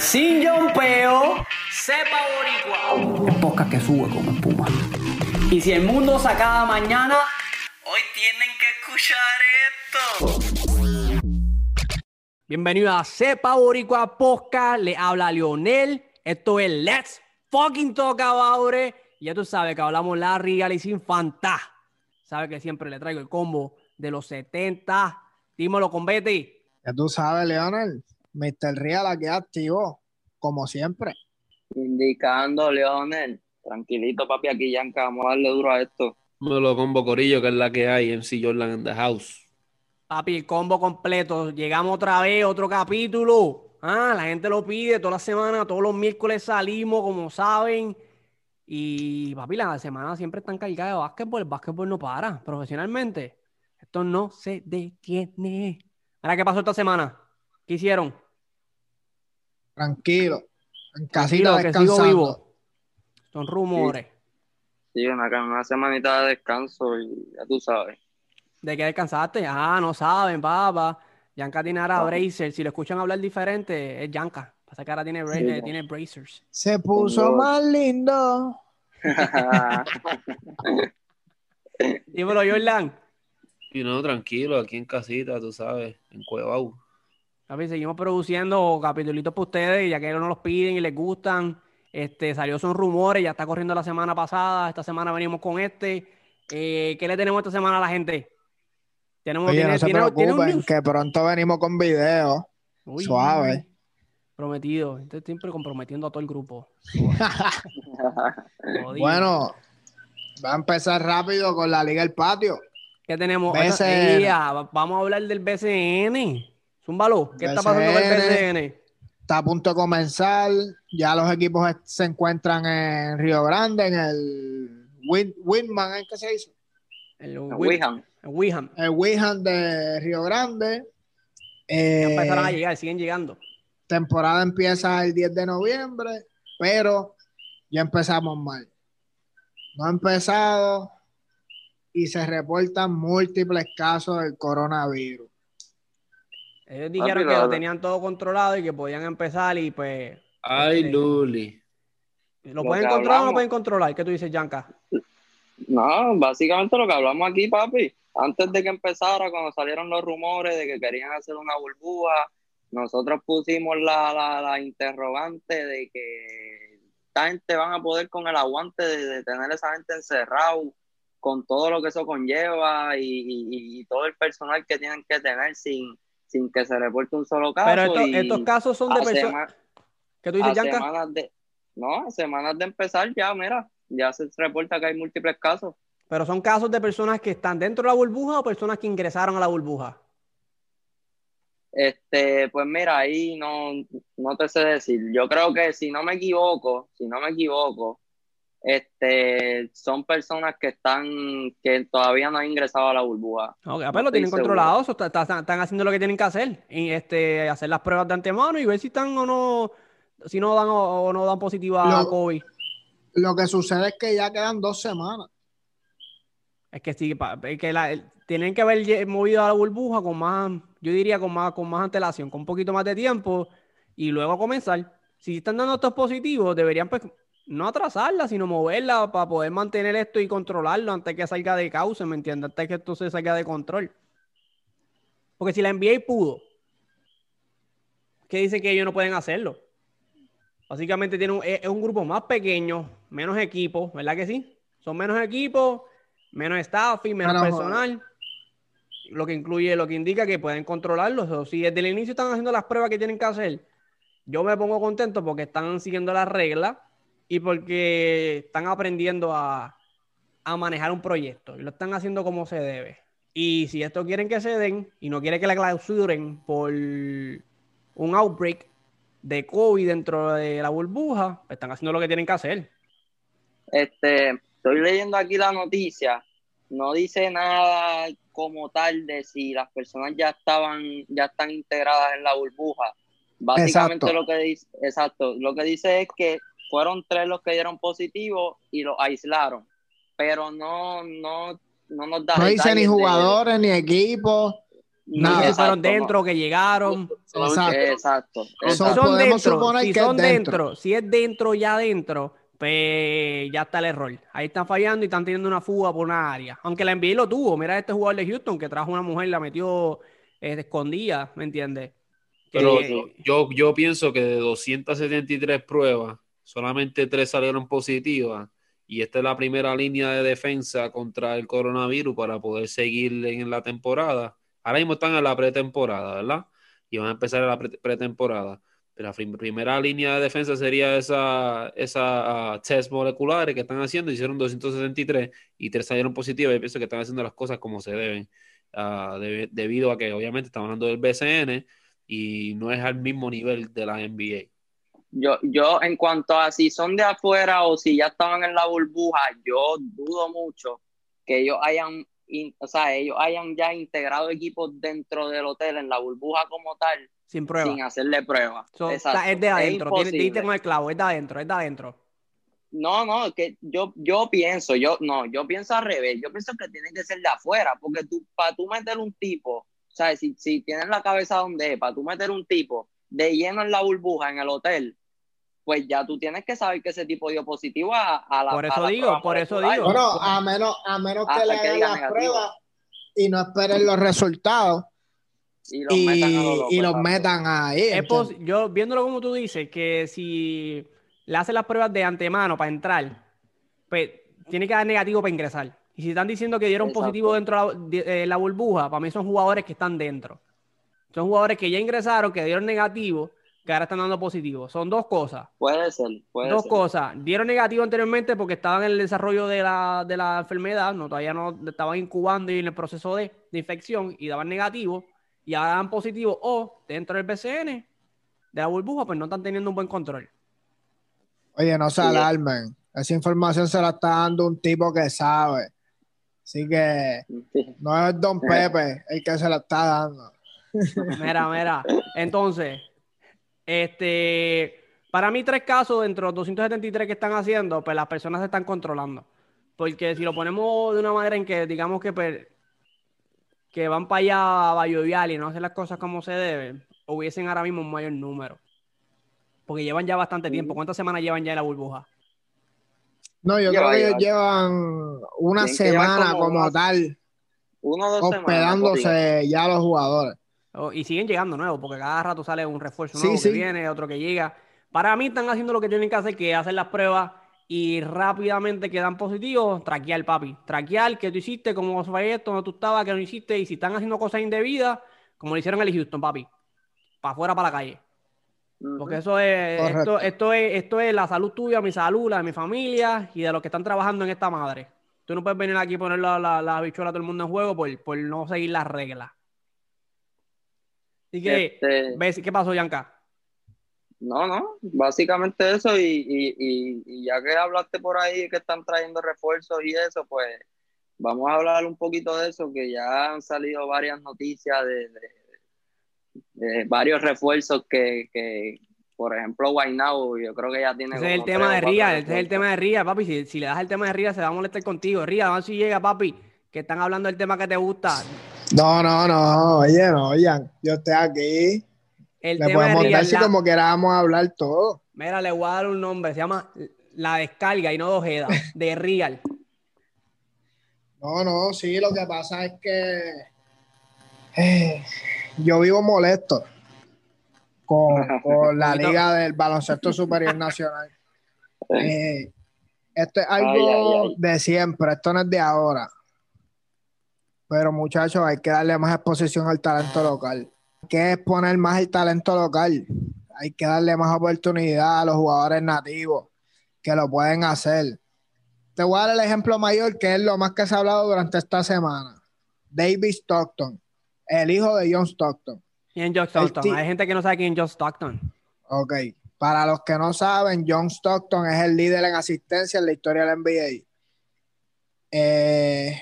sin yompeo, sepa boricua. El podcast que sube como espuma. Y si el mundo se acaba mañana, hoy tienen que escuchar esto. Bienvenido a Sepa Boricua Podcast. Le habla Lionel. Esto es Let's Fucking Talk About It. Y ya tú sabes que hablamos la real y sin fanta. Sabes que siempre le traigo el combo de los 70. Dímelo con Betty. Ya tú sabes, Leonel. Mr. Real aquí activo, como siempre. Indicando, Leonel. Tranquilito, papi, aquí Yanka, vamos a darle duro a esto. Me lo combo corillo, que es la que hay, MC Jordan in the house. Papi, el combo completo. Llegamos otra vez, otro capítulo. Ah, la gente lo pide toda la semana, todos los miércoles salimos, como saben. Y papi, la semana siempre están cargadas de básquetbol. El básquetbol no para, profesionalmente. Esto no se detiene. Ahora, ¿qué pasó esta semana? ¿Qué hicieron? Tranquilo. En casita Tranquilo, que sigo vivo. Son rumores. Sí, una, una semanita de descanso y ya tú sabes. ¿De qué descansaste? Ah, no saben, papá. Yanka tiene ahora No. bracers. Si lo escuchan hablar diferente, es Yanka. Pasa que ahora tiene, bra- Sí, eh, tiene bracers. Se puso más lindo. Dímelo, Jordan. Y no, tranquilo, aquí en casita, tú sabes, en Cuevau. Seguimos produciendo capítulos para ustedes, ya que no los piden y les gustan. Este, salió son rumores, ya está corriendo la semana pasada. Esta semana venimos con este. Eh, ¿Qué le tenemos esta semana a la gente? Tenemos, Oye, tiene- no se tiene- preocupen, que pronto venimos con video. Uy, suave. Prometido. Estoy siempre comprometiendo a todo el grupo. Bueno, va a empezar rápido con la Liga del Patio. ¿Qué tenemos? BCN. Esta- vamos a hablar del BCN. Zúmbalo. ¿Qué está pasando con el BCN. Está a punto de comenzar. Ya los equipos se encuentran en Río Grande, en el Win Winman, ¿en qué se dice? El Wihan. el Wiham. El Wihan de Río Grande. Ya Eh, empezaron a llegar, siguen llegando. temporada empieza el 10 de noviembre, pero ya empezamos mal. No ha empezado y se reportan múltiples casos del coronavirus. Ellos dijeron Papi, que lo- tenían todo controlado y que podían empezar y pues... Ay. Luli. ¿Lo, Lo pueden controlar o no pueden controlar? ¿Qué tú dices, Yanka? No, básicamente lo que hablamos aquí, papi. Antes de que empezara, cuando salieron los rumores de que querían hacer una burbuja, nosotros pusimos la, la, la interrogante de que esta gente van a poder con el aguante de, de tener a esa gente encerrado, con todo lo que eso conlleva y, y- y todo el personal que tienen que tener sin, sin que se reporte un solo caso. Pero estos, y estos casos son de personas... ¿Qué tú dices, Yanka? semanas de, no, semanas de empezar ya, mira, ya se reporta que hay múltiples casos. Pero son casos de personas que están dentro de la burbuja o personas que ingresaron a la burbuja. Este, pues mira, ahí no, no te sé decir. Yo creo que si no me equivoco, si no me equivoco, este, son personas que están, que todavía no han ingresado a la burbuja. Ok, No pues lo tienen controlado, eso está- está- están haciendo lo que tienen que hacer. Y este, hacer las pruebas de antemano y ver si están o no, si no dan o, o no dan positiva a Lo- COVID. Lo que sucede es que ya quedan dos semanas. Es que sí, pa- es que la- tienen que haber movido a la burbuja con más, yo diría con más, con más antelación, con un poquito más de tiempo y luego comenzar. Si están dando estos positivos, deberían pues no atrasarla, sino moverla para poder mantener esto y controlarlo antes que salga de causa, ¿me entiendes? Antes que esto se salga de control. Porque si la NBA pudo, ¿qué dice que ellos no pueden hacerlo? Básicamente tiene un, es un grupo más pequeño, menos equipos, ¿verdad que sí? Son menos equipos, menos staffing, menos Menos- personal, lo que incluye, lo que indica que pueden controlarlo. O si desde el inicio están haciendo las pruebas que tienen que hacer, yo me pongo contento porque están siguiendo las reglas y porque están aprendiendo a, a manejar un proyecto y lo están haciendo como se debe. Y si esto quieren que se den y no quieren que la clausuren por un outbreak de COVID dentro de la burbuja, pues están haciendo lo que tienen que hacer. Este, estoy leyendo aquí la noticia, no dice nada como tal de si las personas ya estaban, ya están integradas en la burbuja. Básicamente Exacto. lo que dice, exacto, lo que dice es que fueron tres los que dieron positivo y los aislaron, pero no, no, no nos da No dice ni de- jugadores ni equipos. No sé si fueron dentro, que llegaron. Exacto. Exacto. son dentro, si que es son dentro. dentro. si es dentro, ya dentro, pues ya está el error. Ahí están fallando y están teniendo una fuga por una área. Aunque la NBA lo tuvo. Mira este jugador de Houston que trajo una mujer, la metió eh, escondida, ¿me entiendes? Pero Que- yo, yo pienso que de 273 pruebas, solamente tres salieron positivas. Y esta es la primera línea de defensa contra el coronavirus para poder seguir en la temporada. Ahora mismo están en la pretemporada, ¿verdad? Y van a empezar la pre- pretemporada. Pero la prim- primera línea de defensa sería esa, esa ah, test moleculares que están haciendo. Hicieron 273 y tres salieron positivas. Yo pienso que están haciendo las cosas como se deben. de- debido a que obviamente estamos hablando del BCN y no es al mismo nivel de la NBA. Yo, yo, en cuanto a si son de afuera o si ya estaban en la burbuja, yo dudo mucho que ellos hayan, in- o sea, ellos hayan ya integrado equipos dentro del hotel en la burbuja como tal, sin prueba. sin hacerle pruebas. So, es de adentro. Imposible. diste con el clavo, es de adentro, es de adentro. No, no, que yo, yo pienso, yo, no, yo pienso al revés, yo pienso que tiene que ser de afuera, porque tú, para tú meter un tipo, ¿sabes? Si, si tienes la cabeza donde es, para tú meter un tipo de lleno en la burbuja en el hotel, pues ya tú tienes que saber que ese tipo dio positivo a, a la Por eso digo, por eso digo. Bueno, a menos, a menos que le hagan las pruebas y no esperen los resultados y los y, metan a y los metan ahí. Es yo viéndolo como tú dices, que si le hacen las pruebas de antemano para entrar, pues tiene que dar negativo para ingresar. Y si están diciendo que dieron Exacto. positivo dentro de la, de- eh, la burbuja, para mí son jugadores que están dentro. Son jugadores que ya ingresaron, que dieron negativo, que ahora están dando positivo. Son dos cosas. Puede ser, puede Dos ser. cosas. Dieron negativo anteriormente porque estaban en el desarrollo de la, de la enfermedad, no, todavía no estaban incubando y en el proceso de, de infección y daban negativo y ahora dan positivo o dentro del BCN de la burbuja, pues no están teniendo un buen control. Oye, no se alarmen. Esa información se la está dando un tipo que sabe. Así que no es Don Pepe el que se la está dando. Mira, mira. Entonces, este, para mí tres casos dentro de los 273 que están haciendo, pues las personas se están controlando. Porque si lo ponemos de una manera en que digamos que, pues, que van para allá a Bayovial y no hacen las cosas como se deben, hubiesen ahora mismo un mayor número. Porque llevan ya bastante tiempo. ¿Cuántas semanas llevan ya en la burbuja? No, yo Lleva, creo que ellos lleva. llevan una semana como tal, Uno o dos semanas. hospedándose ya los jugadores. Oh, y siguen llegando nuevos, porque cada rato sale un refuerzo Sí, nuevo que sí. viene, otro que llega. Para mí están haciendo lo que tienen que hacer, que es hacer las pruebas y rápidamente quedan positivos, traquear, papi. Traquear que tú hiciste, cómo fue esto, donde tú estabas, que no hiciste, y si están haciendo cosas indebidas, como lo hicieron el Houston, papi. Para afuera, para la calle. Porque eso es, esto, esto es, esto es la salud tuya, mi salud, la de mi familia y de los que están trabajando en esta madre. Tú no puedes venir aquí y poner la, la, la bichuela a todo el mundo en juego por, por no seguir las reglas. Así que, Este, ¿ves qué pasó, Yanka? No, no, básicamente eso y, y, y, y ya que hablaste por ahí que están trayendo refuerzos y eso, pues vamos a hablar un poquito de eso, que ya han salido varias noticias de, de- de varios refuerzos que, que, por ejemplo, Guaynabo, yo creo que ya tiene Ese es el tema de Ría, ese es el tema de Ría, papi. Si, si le das el tema de Ría, se va a molestar contigo. Ría, ver si llega, papi, que están hablando del tema que te gusta. No, no, no, oye, no, oigan, yo estoy aquí. El Le podemos dar si como queramos hablar todo. mira, le voy a dar un nombre, se llama La Descarga y no Dojeda, de Real. No, no, sí, lo que pasa es que eh, yo vivo molesto con, con la. Liga del Baloncesto Superior Nacional. Eh, esto es algo Ay, ay, ay. de siempre, esto no es de ahora. Pero muchachos, hay que darle más exposición al talento local. Hay que exponer más el talento local. Hay que darle más oportunidad a los jugadores nativos que lo pueden hacer. Te voy a dar el ejemplo mayor, que es lo más que se ha hablado durante esta semana. David Stockton, el hijo de John Stockton. En John Stockton. Hay gente que no sabe quién es John Stockton. Ok. Para los que no saben, John Stockton es el líder en asistencia en la historia del NBA. Eh,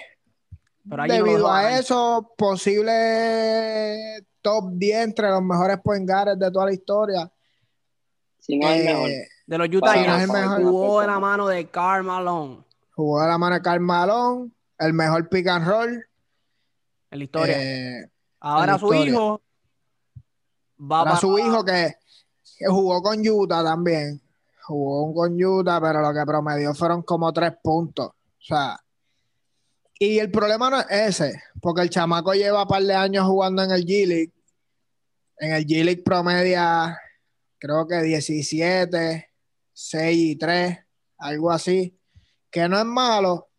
Pero no debido a eso, posible top 10 entre los mejores point guards de toda la historia. Si no es Eh, mejor. De los Utah Jazz, es el mejor. jugó de la mano de Karl Malone Jugó de la mano de Karl Malone, el mejor pick and roll. en la historia. Eh, Ahora su historia. hijo va para su hijo que, que jugó con Utah también. Jugó con Utah, pero lo que promedió fueron como tres puntos. O sea, y el problema no es ese, porque el chamaco lleva un par de años jugando en el G-League. En el G-League promedia, creo que 17, 6 y 3, algo así, que no es malo.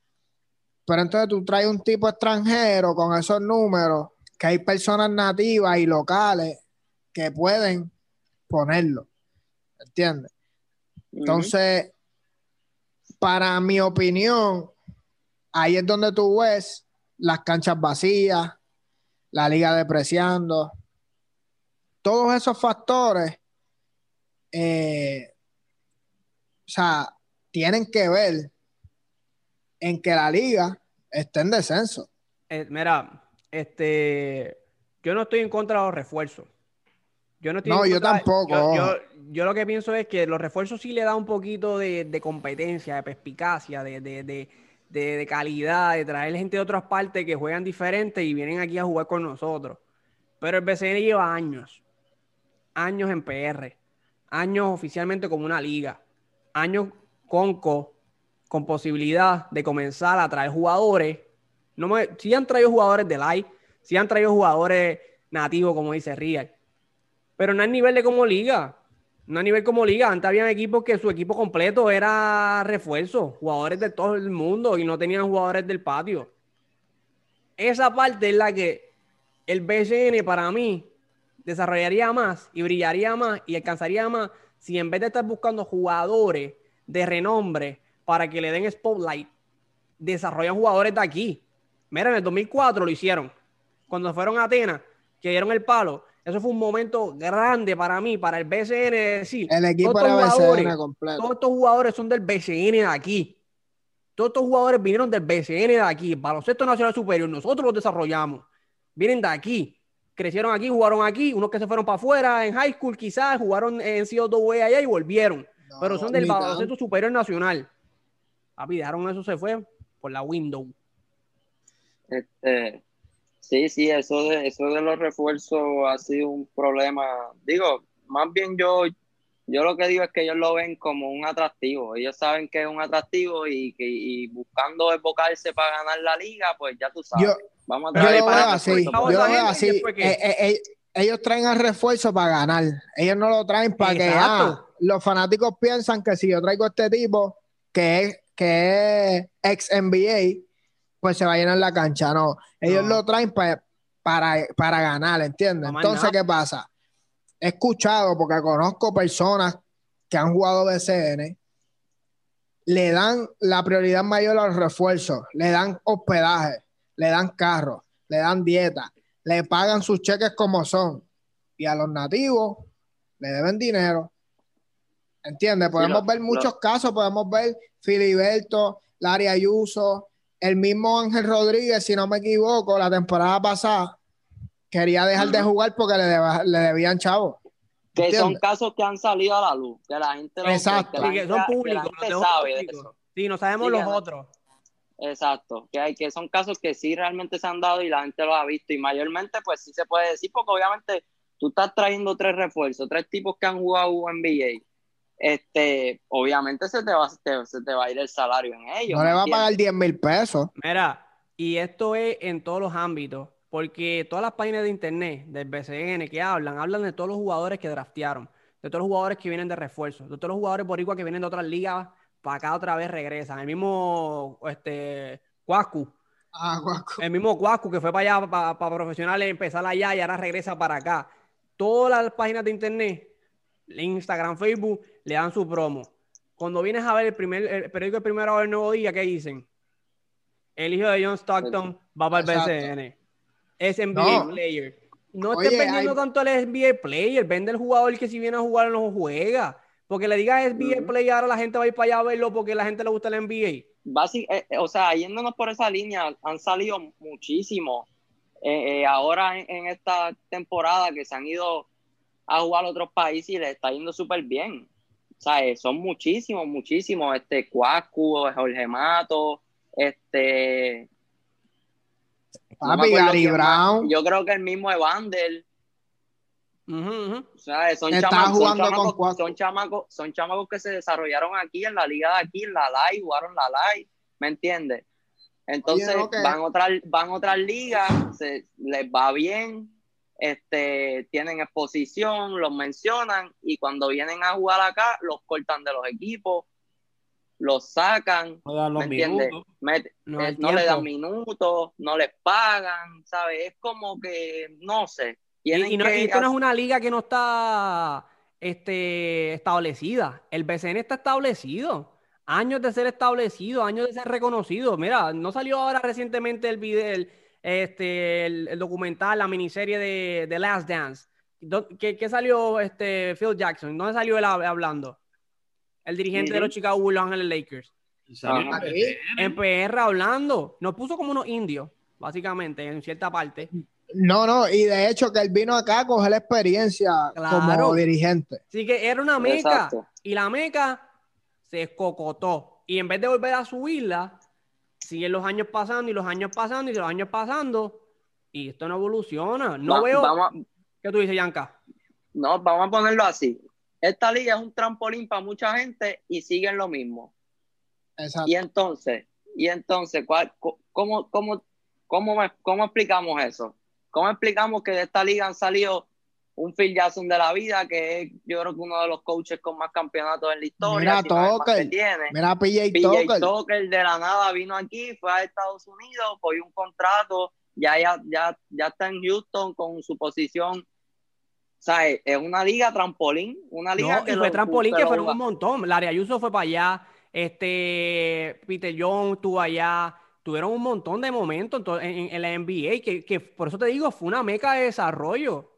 Pero entonces tú traes un tipo extranjero con esos números, que hay personas nativas y locales que pueden ponerlo. ¿Entiendes? Entonces, para mi opinión, ahí es donde tú ves las canchas vacías, la liga depreciando, todos esos factores, eh, o sea, tienen que ver en que la liga esté en descenso. Eh, mira, este, yo no estoy en contra de los refuerzos. Yo no estoy No, en yo tampoco, yo- yo lo que pienso es que los refuerzos sí le da un poquito de, de competencia, de perspicacia, de, de, de, de- de calidad, de traer gente de otras partes que juegan diferente y vienen aquí a jugar con nosotros. Pero el BCN lleva años, años en PR, años oficialmente como una liga, años con posibilidad de comenzar a traer jugadores. No me, sí han traído jugadores de live, sí han traído jugadores nativos, como dice Real, pero no a nivel de como liga. No a nivel como liga. Antes habían equipos que su equipo completo era refuerzo, jugadores de todo el mundo y no tenían jugadores del patio. Esa parte es la que el BCN para mí desarrollaría más y brillaría más y alcanzaría más si en vez de estar buscando jugadores de renombre para que le den spotlight, desarrollan jugadores de aquí. Mira, en el 2004 lo hicieron. Cuando fueron a Atenas, que dieron el palo. Eso fue un momento grande para mí, para el BCN, de decir, El equipo todos era estos BCN jugadores- completo. todos estos jugadores son del BCN de aquí. Todos estos jugadores vinieron del BCN de aquí, baloncesto nacional superior. Nosotros los desarrollamos. Vienen de aquí. Crecieron aquí, jugaron aquí. Unos que se fueron para afuera en high school, quizás jugaron en COW allá y volvieron. No, pero son del baloncesto superior nacional. Papi, dejaron eso, se fue por la window. Este, sí, sí, eso de, eso de los refuerzos ha sido un problema. Digo, más bien yo, yo lo que digo es que ellos lo ven como un atractivo. Ellos saben que es un atractivo y que y buscando desbocarse para ganar la liga, pues ya tú sabes. Yo, Vamos a traer para así. Yo lo veo. Eh, eh, eh, ellos traen el refuerzo para ganar. Ellos no lo traen para que ah, los fanáticos piensan que si yo traigo a este tipo que es, que es ex NBA, pues se va a llenar la cancha. No, ellos No. lo traen pa- para, para ganar, ¿entiendes? No Entonces. ¿qué pasa? He escuchado, porque conozco personas que han jugado BCN, le dan la prioridad mayor a los refuerzos, le dan hospedaje, le dan carro, le dan dieta, le pagan sus cheques como son. Y a los nativos le deben dinero. ¿Entiendes? Podemos ver muchos casos, podemos ver Filiberto, Larry Ayuso, el mismo Ángel Rodríguez, si no me equivoco, la temporada pasada, quería dejar de jugar porque le, deba- le debían chavos. Que son casos que han salido a la luz, que la gente lo Exacto. que que son que la públicos. gente los tenemos sabe de públicos. eso. Sí, no sabemos Sí, los no- otros. Exacto, que hay que son casos que sí realmente se han dado y la gente lo ha visto y mayormente pues sí se puede decir porque obviamente tú estás trayendo tres refuerzos, tres tipos que han jugado NBA, este, obviamente se te va, te- se te va a ir el salario en ellos. No le ¿me va a pagar 10 mil pesos. Mira, y esto es en todos los ámbitos, porque todas las páginas de internet del BCN que hablan, hablan de todos los jugadores que draftearon, de todos los jugadores que vienen de refuerzo, de todos los jugadores boricuas que vienen de otras ligas, para acá otra vez regresan. El mismo este, Cuascu, Ah, guaco. el mismo Cuascu que fue para allá, para, para profesionales, empezar allá y ahora regresa para acá. Todas las páginas de internet, Instagram, Facebook, le dan su promo. Cuando vienes a ver el, primer, el periódico El Primero del Nuevo Día, ¿qué dicen? El hijo de John Stockton va para el. BCN. Es NBA No. player. No Oye, estés vendiendo hay- tanto el NBA player, vende el jugador que si viene a jugar no juega. Porque le digas NBA Ujú. player, ahora la gente va a ir para allá a verlo porque la gente le gusta el NBA. Basi- eh, eh, o sea, yéndonos por esa línea, han salido muchísimos eh, eh, ahora en, en esta temporada que se han ido a jugar a otros países y les está yendo súper bien. O sea, eh, son muchísimos, muchísimos. Este, Cuascu, Jorge Mato, este, Papi, Gary más. Brown. Yo creo que el mismo Evander. Ujú, ujú. O sea, son chamacos, son, jugando chamacos, son, chamacos, son chamacos que se desarrollaron aquí en la liga de aquí, en la live, jugaron la live, ¿me entiendes? Entonces Oye, van otras van otras ligas, se, les va bien, este, tienen exposición, los mencionan y cuando vienen a jugar acá los cortan de los equipos, los sacan, No los ¿me entiendes? minutos. Met- No, eh, no le dan minutos, no les pagan, ¿sabes? Es como que, no sé. Y, no, que y esto no es una liga que no está este, establecida. El BCN está establecido. Años de ser establecido, años de ser reconocido. Mira, no salió ahora recientemente el video, el, este, el, el documental, la miniserie de, de Last Dance. ¿Qué, qué salió este, Phil Jackson? ¿Dónde salió él hab- hablando? El dirigente de los. Chicago Bulls, Los Ángeles Lakers. Salió en PR hablando. Nos puso como unos indios, básicamente, en cierta parte. No, no, y de hecho que él vino acá a coger la experiencia Claro. como dirigente. Así que era una meca. Exacto. Y la meca se escocotó. Y en vez de volver a subirla, siguen los años pasando y los años pasando y los años pasando. Y esto no evoluciona. No Va- veo. vamos a- ¿Qué tú dices, Yanka? No, vamos a ponerlo así. Esta liga es un trampolín para mucha gente y siguen lo mismo. Exacto. Y entonces, y entonces, ¿cuál, cómo, cómo, cómo, me- cómo explicamos eso? ¿Cómo explicamos que de esta liga han salido un Phil Jackson de la vida, que es yo creo que uno de los coaches con más campeonatos en la historia? Mira, Tucker. tiene. Mira, PJ PJ Tucker. Tucker de la nada vino aquí, fue a Estados Unidos, cogió un contrato, ya, ya, ya, ya está en Houston con su posición. O sea, es una liga trampolín, una liga No, que y fue lo- trampolín que fueron un montón. Larry Ayuso fue para allá. Este Peter Young estuvo allá. Tuvieron un montón de momentos en, en- en la NBA. Que, que por eso te digo, fue una meca de desarrollo.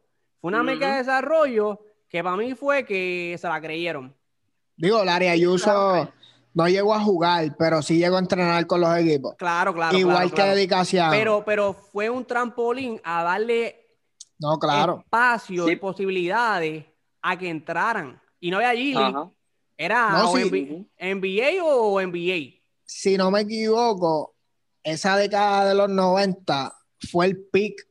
Fue una meca de desarrollo que para mí fue que se la creyeron. Digo, Larry Ayuso no llegó a jugar, pero sí llegó a entrenar con los equipos. Claro, claro. Igual claro, que claro. dedicación. Pero, pero fue un trampolín a darle no, claro. espacio Sí. y posibilidades a que entraran. Y no había. Ajá. Era No, o sí. NBA, NBA o NBA. Si no me equivoco, esa década de los 90 fue el pick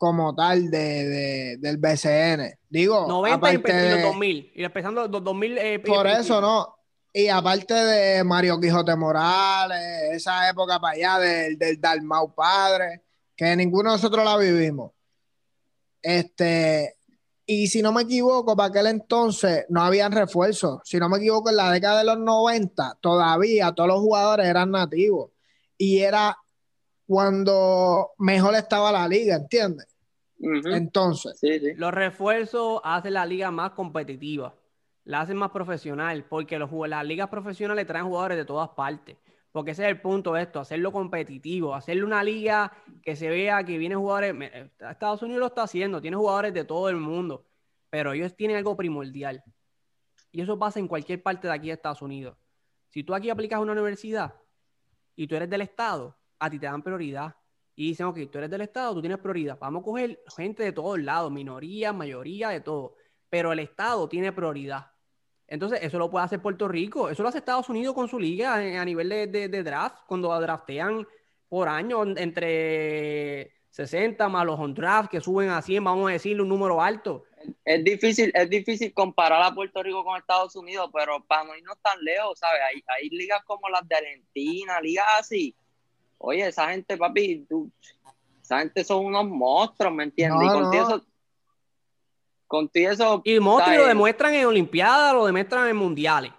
como tal de, de- del BCN. Digo, 90 y, aparte y los de- 2000. Y empezando los 2000. eh, por eso no. Y aparte de Mario Quijote Morales, esa época para allá del, del Dalmau Padre, que ninguno de nosotros la vivimos. Este, y si no me equivoco, para aquel entonces no habían refuerzos. Si no me equivoco, en la década de los 90, todavía todos los jugadores eran nativos. Y era cuando mejor estaba la liga, ¿entiendes? Entonces, Sí, sí. Los refuerzos hacen la liga más competitiva. La hacen más profesional. Porque los, las ligas profesionales traen jugadores de todas partes. Porque ese es el punto de esto, hacerlo competitivo, hacerle una liga que se vea que vienen jugadores, Estados Unidos lo está haciendo, tiene jugadores de todo el mundo, pero ellos tienen algo primordial. Y eso pasa en cualquier parte de aquí de Estados Unidos. Si tú aquí aplicas a una universidad y tú eres del Estado, a ti te dan prioridad. Y dicen, ok, tú eres del Estado, tú tienes prioridad. Vamos a coger gente de todos lados, minoría, mayoría, de todo. Pero el Estado tiene prioridad. Entonces, eso lo puede hacer Puerto Rico. Eso lo hace Estados Unidos con su liga a, nivel de, de- de draft, cuando draftean por año entre 60 más los on draft que suben a 100, vamos a decirle un número alto. Es difícil, es difícil comparar a Puerto Rico con Estados Unidos, pero para no irnos tan lejos, ¿sabes? Hay, hay ligas como las de Argentina, ligas así. Oye, esa gente, papi, tú- esa gente son unos monstruos, ¿me entiendes? No, y con no. todo eso, con todo eso, Y monstruos lo demuestran en Olimpiadas, lo demuestran en Mundiales.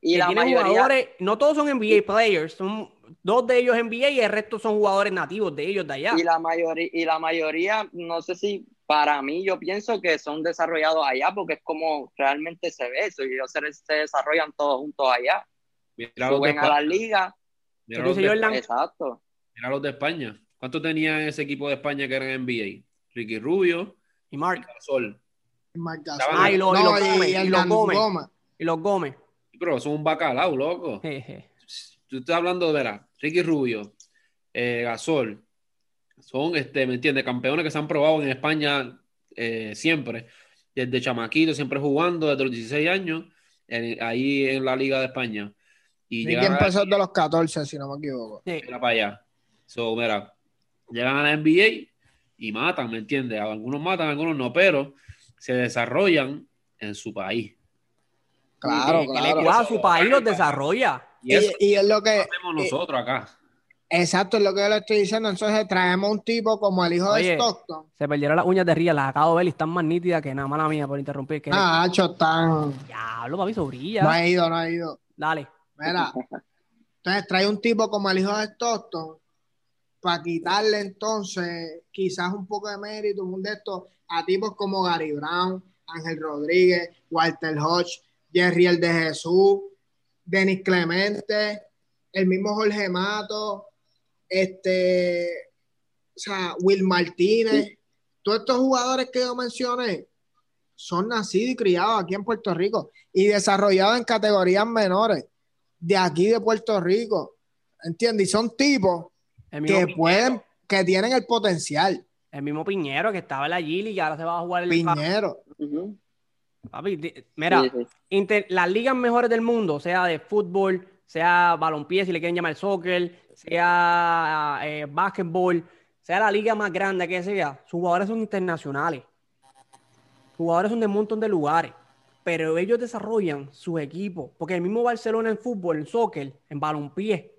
y que la tienen mayoría, jugadores, no todos son NBA players, son dos de ellos NBA y el resto son jugadores nativos de ellos de allá. y la mayoría, y la mayoría, no sé si para mí, yo pienso que son desarrollados allá porque es como realmente se ve eso, y ellos se, se desarrollan todos juntos allá. Mira Suben a la liga, Mira exacto. Mira los de España. ¿Cuánto tenía ese equipo de España que era en NBA? Ricky Rubio Y. Marc Gasol. Ah, y lo- y No, lo y lo. Gómez. y los Gómez. Pero son un bacalao, loco. Jeje. Tú estás hablando de la Ricky Rubio, eh, Gasol. Son, este, ¿me entiendes? Campeones que se han probado en España eh, siempre. Desde chamaquito, siempre jugando, desde los 16 años, en- ahí en la Liga de España. Y a- empezó de los 14, si no me equivoco. Sí. Mira para allá. So, mira, llegan a la NBA y matan, ¿me entiendes? Algunos matan, algunos no, pero se desarrollan en su país. Claro, claro. le- su país los desarrolla. Y eso Y, y es lo que, hacemos nosotros acá. exacto, es lo que yo le estoy diciendo. Entonces traemos un tipo como el hijo Oye. de Stockton. Se perdieron las uñas de Ría, las acabo de ver y están más nítidas que nada, mala mía por interrumpir. Que Ah, Hacho, tan. Diablo, papi, eso brilla. No ha ido, no ha ido. Dale. Mira, entonces trae un tipo como el hijo de Stockton para quitarle entonces quizás un poco de mérito, un de estos, a tipos como Gary Brown, Ángel Rodríguez, Walter Hodge, Jerry el de Jesús, Denis Clemente, el mismo Jorge Mato, este, o sea, Will Martínez, todos estos jugadores que yo mencioné son nacidos y criados aquí en Puerto Rico y desarrollados en categorías menores de aquí de Puerto Rico. ¿Entiendes? Y son tipos que Piñero, pueden, que tienen el potencial. el mismo Piñero que estaba en la Gili y ahora se va a jugar el Piñero. Papi, mira, Sí, sí. inter- las ligas mejores del mundo, sea de fútbol, sea balompié, si le quieren llamar soccer, sea eh, básquetbol, sea la liga más grande que sea, sus jugadores son internacionales. Sus jugadores son de un montón de lugares, pero ellos desarrollan sus equipos, porque el mismo Barcelona en fútbol, en soccer, en balompié,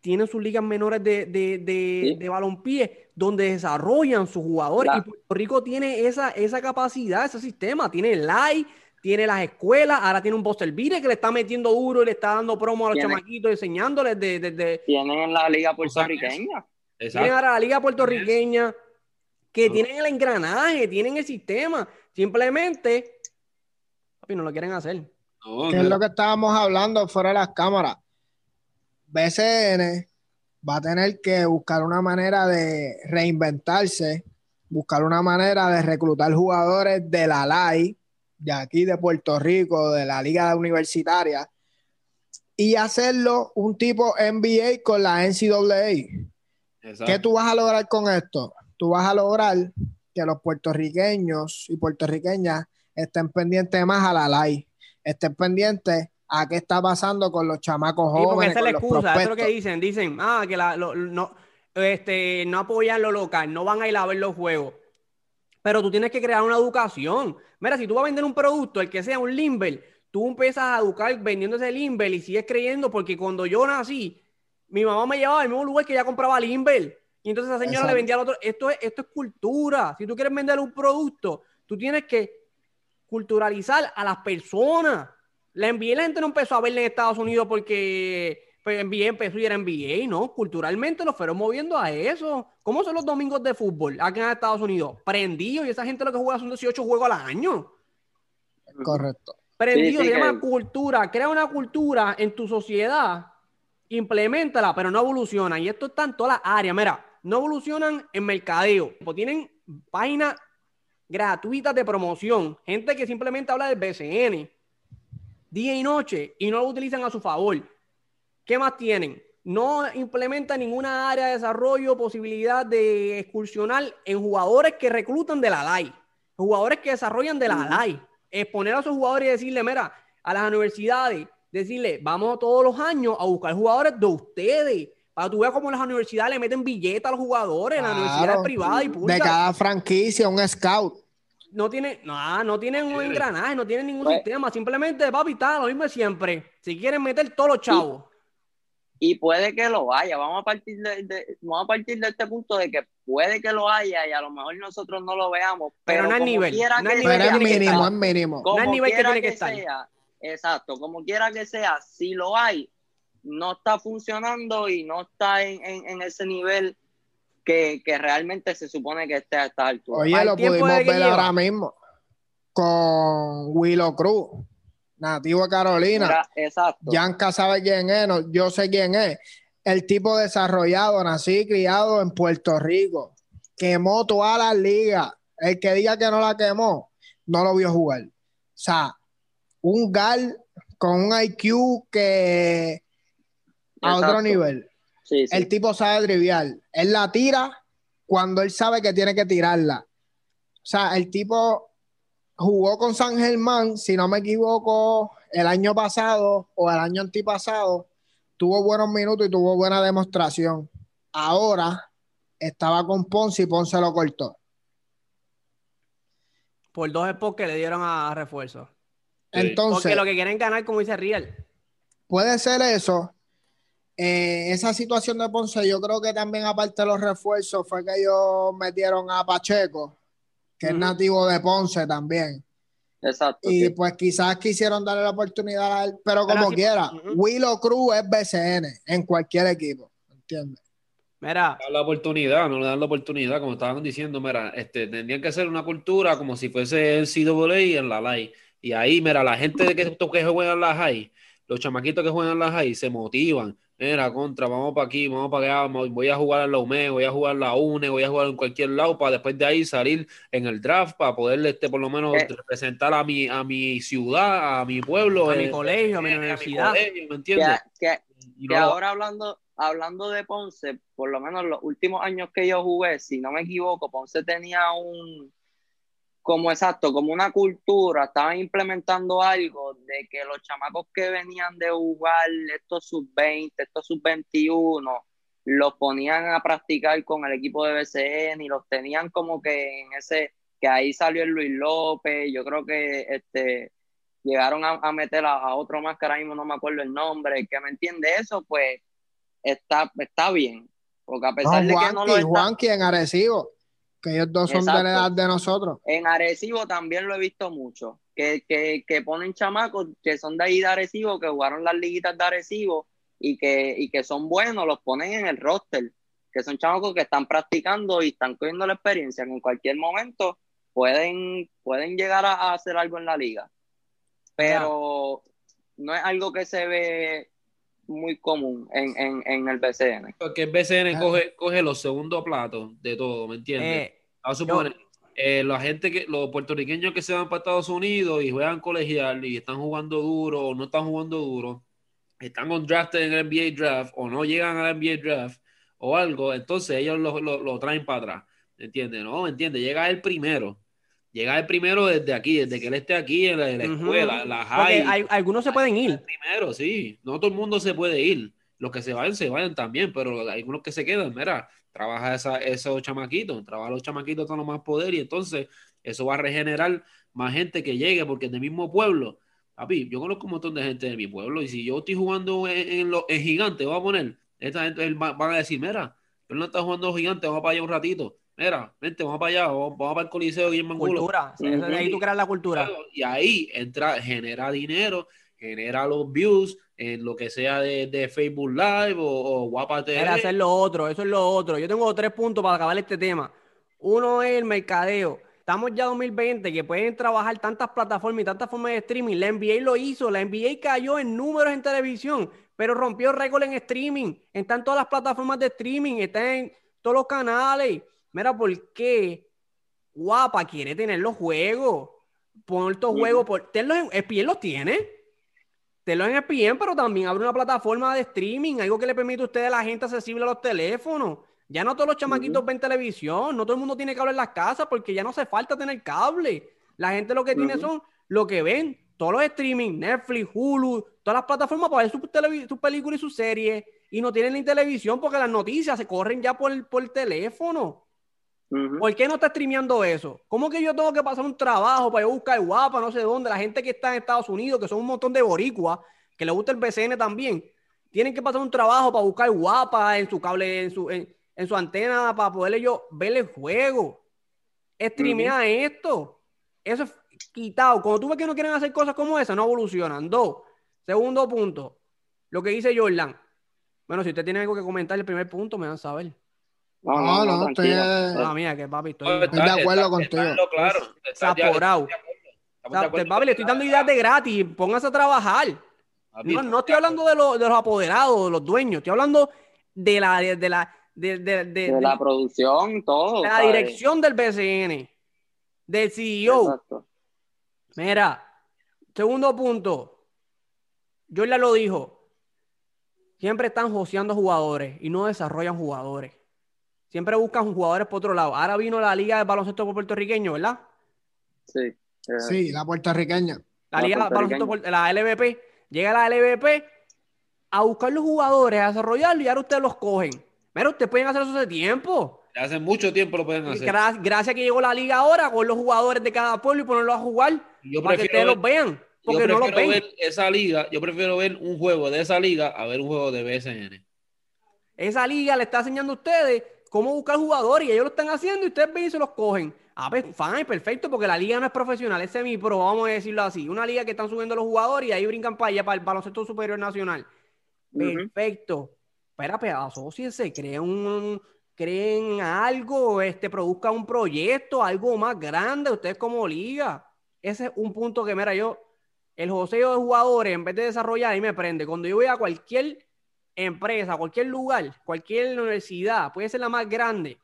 tienen sus ligas menores de, de, de, Sí. de balompié donde desarrollan sus jugadores y Puerto Rico tiene esa, esa capacidad, ese sistema, tiene el LAI, tiene las escuelas, ahora tiene un Buster Vire que le está metiendo duro y le está dando promo a los chamaquitos, enseñándoles de, de, de- Tienen la liga puertorriqueña. tienen ahora la liga puertorriqueña, que No. tienen el engranaje, tienen el sistema, simplemente, papi, no lo quieren hacer. No, que es lo que estábamos hablando fuera de las cámaras. BCN va a tener que buscar una manera de reinventarse, buscar una manera de reclutar jugadores de la LAI, de aquí de Puerto Rico, de la liga universitaria, y hacerlo un tipo NBA con la NCAA. Exacto. ¿Qué tú vas a lograr con esto? Tú vas a lograr que los puertorriqueños y puertorriqueñas estén pendientes más a la LAI, estén pendientes a qué está pasando con los chamacos Sí, porque jóvenes. esa es la excusa, eso es lo que dicen. Dicen, ah, que la- lo- no, este, no apoyan lo local, no van a ir a ver los juegos. Pero tú tienes que crear una educación. Mira, si tú vas a vender un producto, el que sea un Limber, tú empiezas a educar vendiendo ese Limber y sigues creyendo, porque cuando yo nací, mi mamá me llevaba al mismo lugar que ella compraba Limber. Y entonces esa señora Exacto. le vendía al otro. Esto es, esto es cultura. Si tú quieres vender un producto, tú tienes que culturalizar a las personas. La NBA la gente no empezó a verla en Estados Unidos porque pues, NBA empezó y era NBA, ¿no? Culturalmente nos fueron moviendo a eso. ¿Cómo son los domingos de fútbol acá en Estados Unidos? Prendidos y esa gente lo que juega son 18 juegos al año. Correcto. Prendido, Sí, sí, se llama que- cultura. Crea una cultura en tu sociedad, implementala, pero no evoluciona. Y esto está en todas las áreas. Mira, no evolucionan en mercadeo. Pues tienen páginas gratuitas de promoción. Gente que simplemente habla del BCN día y noche y no lo utilizan a su favor. ¿Qué más tienen? No implementan ninguna área de desarrollo, posibilidad de excursionar en jugadores que reclutan de la LAI, jugadores que desarrollan de la LAI. Exponer a esos jugadores y decirle, mira, a las universidades, decirle, vamos todos los años a buscar jugadores de ustedes. Para que tú veas cómo las universidades le meten billetes a los jugadores, en las Claro. universidades privadas y De públicas cada franquicia, un scout. No tienen, no, no tienen un engranaje, no tienen ningún Pues- sistema. Simplemente, papi, está lo mismo de siempre. Si quieren meter todos los chavos. Y puede que lo haya. Vamos a partir de, de- vamos a partir de este punto de que puede que lo haya y a lo mejor nosotros no lo veamos. Pero Pero, no como nivel, quiera no nivel es que mínimo, es mínimo. No al nivel que tiene que estar. sea, exacto, como quiera que sea, si lo hay, no está funcionando y no está en, en- en ese nivel que, que realmente se supone que esté a esta altura. Oye, lo pudimos ver lleva. ahora mismo con Willow Cruz, nativo de Carolina. Mira, exacto. Yanka sabe quién es, no, yo sé quién es. El tipo desarrollado, nacido y criado en Puerto Rico. Quemó todas las ligas. El que diga que no la quemó, no lo vio jugar. O sea, un gal con un IQ que a otro nivel. Sí, sí. El tipo sabe trivial. Él la tira cuando él sabe que tiene que tirarla. O sea, el tipo jugó con San Germán, si no me equivoco, el año pasado o el año antipasado. Tuvo buenos minutos y tuvo buena demostración. Ahora estaba con Ponce y Ponce lo cortó. Por dos spots que le dieron a refuerzo. Entonces, Porque lo que quieren ganar, como dice Real. puede ser eso. Eh, esa situación de Ponce, yo creo que también aparte de los refuerzos, fue que ellos metieron a Pacheco, que es nativo de Ponce también. Exacto. Y sí. pues quizás quisieron darle la oportunidad a él, pero Pero como así- quiera, Ujú. Willow Cruz es BCN en cualquier equipo, ¿entiendes? Mira, la oportunidad, no le dan la oportunidad, como estaban diciendo, mira, este, tendrían que hacer una cultura como si fuese el CAA en la LAI. Y ahí, mira, la gente de que, que juegan en la high, los chamaquitos que juegan en la high se motivan. Mira, contra, vamos para aquí, vamos para allá, voy a jugar en la UME, voy a jugar en la UNE, voy a jugar en cualquier lado para después de ahí salir en el draft para poder este, por lo menos Eh. representar a mi, a mi ciudad, a mi pueblo, A mi eh, colegio, a mi eh, universidad. colegio, ¿me Que, entiendes? que- Y que no lo- ahora hablando, hablando de Ponce, por lo menos los últimos años que yo jugué, si no me equivoco, Ponce tenía un, como exacto, como una cultura, estaban implementando algo de que los chamacos que venían de jugar estos sub-20, estos sub-21, los ponían a practicar con el equipo de BCN y los tenían como que en ese, que ahí salió el Luis López, yo creo que este llegaron a, a meter a, a otro más que ahora mismo no me acuerdo el nombre, que me entiende eso, pues está, está bien. Porque a pesar No, de que no lo está, Arecibo, que ellos dos son de Exacto. la edad de nosotros. en Arecibo también lo he visto mucho, que, que, que ponen chamacos que son de ahí de Arecibo, que jugaron las liguitas de Arecibo y que, y que son buenos, los ponen en el roster, que son chamacos que están practicando y están cogiendo la experiencia, que en cualquier momento pueden, pueden llegar a, a hacer algo en la liga. Pero no es algo que se ve muy común en, en, en el BCN. Porque el BCN Ah. coge, coge los segundos platos de todo, ¿me entiendes? eh, a suponer, eh, la gente que, los puertorriqueños que se van para Estados Unidos y juegan colegial y están jugando duro o no están jugando duro, están on draft en el NBA draft o no llegan al NBA draft o algo, entonces ellos lo, lo- lo traen para atrás. ¿Me entiendes? No, ¿me entiendes? Llega el primero. Llega el primero desde aquí, desde que él esté aquí en la, en la Ujú. escuela, en la high. hay- algunos se pueden ir. Primero, sí. No todo el mundo se puede ir. Los que se vayan, se vayan también, pero hay algunos que se quedan. Mira, trabaja esa, esos chamaquitos, trabaja los chamaquitos con más poder y entonces eso va a regenerar más gente que llegue porque es del mismo pueblo. Papi, yo conozco un montón de gente de mi pueblo y si yo estoy jugando en, en, lo- en gigante, voy a poner, esta gente van a decir, mira, él no está jugando gigante, vamos para allá un ratito. Mira, vente, vamos para allá, vamos, vamos para el Coliseo y en Mangulo. Cultura. Ahí tú creas la cultura. Y ahí entra, genera dinero, genera los views en lo que sea de, de Facebook Live o, o Guapa TV. Era hacer lo otro, eso es lo otro. Yo tengo tres puntos para acabar este tema. Uno es el mercadeo. Estamos ya en 2020 que pueden trabajar tantas plataformas y tantas formas de streaming. La NBA lo hizo, la NBA cayó en números en televisión, pero rompió récord en streaming. Está en todas las plataformas de streaming, está en todos los canales. Mira, ¿por qué Guapa quiere tener los juegos? Pon estos juegos, por... tenlos en... ESPN los tiene. Tenlo en ESPN, pero también abre una plataforma de streaming, algo que le permite a ustedes a la gente accesible a los teléfonos. Ya no todos los chamaquitos ven televisión, no todo el mundo tiene cable en las casas porque ya no hace falta tener cable. La gente lo que tiene son lo que ven, todos los streaming, Netflix, Hulu, todas las plataformas para ver sus películas y sus series. Y no tienen ni televisión porque las noticias se corren ya por, por teléfono. ¿Por qué no está streameando eso? ¿Cómo que yo tengo que pasar un trabajo para yo buscar guapa, no sé dónde? La gente que está en Estados Unidos, que son un montón de boricuas, que le gusta el BCN también, tienen que pasar un trabajo para buscar guapa en su cable, en su, en, en su antena, para poderle yo ver el juego. Streamea esto. Eso es quitado. Cuando tú ves que no quieren hacer cosas como esa, no evolucionan. Dos. Segundo punto. Lo que dice Jordan. Bueno, si usted tiene algo que comentar, el primer punto, me dan a saber. No, No, no, estoy, tranquilo. eh, mía, que papi, estoy. No, Estoy de acuerdo contigo. está claro. Está- ya- Saporao. estamos de acuerdo. O Estamos de sea, acuerdo. papi, le estoy dando ideas de gratis. Pónganse a trabajar. Papi, No, no estoy hablando de, los- de los apoderados, de los dueños. Estoy hablando de la, de, de la, de, de- de- De la producción, todo. de la dirección del BCN, del CEO. Exacto. Mira, segundo punto. Jordan lo dijo. Siempre están joseando jugadores y no desarrollan jugadores. Siempre buscan jugadores por otro lado. Ahora vino la Liga de Baloncesto Puertorriqueño, ¿verdad? Sí. Eh, sí, la puertorriqueña. La Liga de Baloncesto, la LVP. Llega la LVP a buscar los jugadores, a desarrollarlos y ahora ustedes los cogen. Mira, ustedes pueden hacer eso hace tiempo. Hace mucho tiempo lo pueden hacer. Gra- gracias que llegó la liga ahora con los jugadores de cada pueblo y ponerlos a jugar Yo para que ustedes prefiero ver- los vean. Yo Porque no los prefiero ven. ver esa liga, yo prefiero ver un juego de esa liga a ver un juego de BSN. Esa liga le está enseñando a ustedes cómo buscar jugadores y ellos lo están haciendo y ustedes ven y se los cogen. Ah, pues, fine, perfecto, porque la liga no es profesional, es semi-pro, vamos a decirlo así. Una liga que están subiendo los jugadores y ahí brincan para allá, para el baloncesto superior nacional. Perfecto. Espera, pues, asociense, creen un, creen algo, este, produzcan un proyecto, algo más grande, ustedes como liga. Ese es un punto que, mira, yo, el joseo de jugadores, en vez de desarrollar, ahí me prende. Cuando yo voy a cualquier empresa, cualquier lugar, cualquier universidad, puede ser la más grande,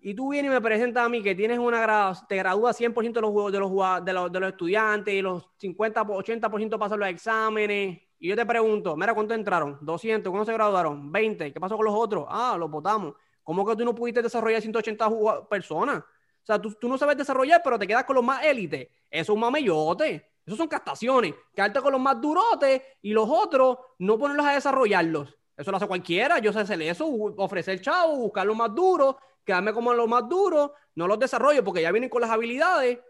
y tú vienes y me presentas a mí que tienes una gra- te gradúas 100% de los, de, los, de, los, de los estudiantes y los 50, 80% pasan los exámenes. Y yo te pregunto, mira, ¿cuántos entraron? 200, ¿cuántos se graduaron? 20, ¿qué pasó con los otros? Ah, los votamos. ¿Cómo que tú no pudiste desarrollar 180 juga- personas? O sea, tú, tú no sabes desarrollar, pero te quedas con los más élites. Eso es un mamellote. Eso son castaciones. Quedarte con los más durotes y los otros no ponerlos a desarrollarlos. Eso lo hace cualquiera. Yo sé hacer eso, ofrecer chavo, buscar los más duros, quedarme como los más duros, no los desarrollo porque ya vienen con las habilidades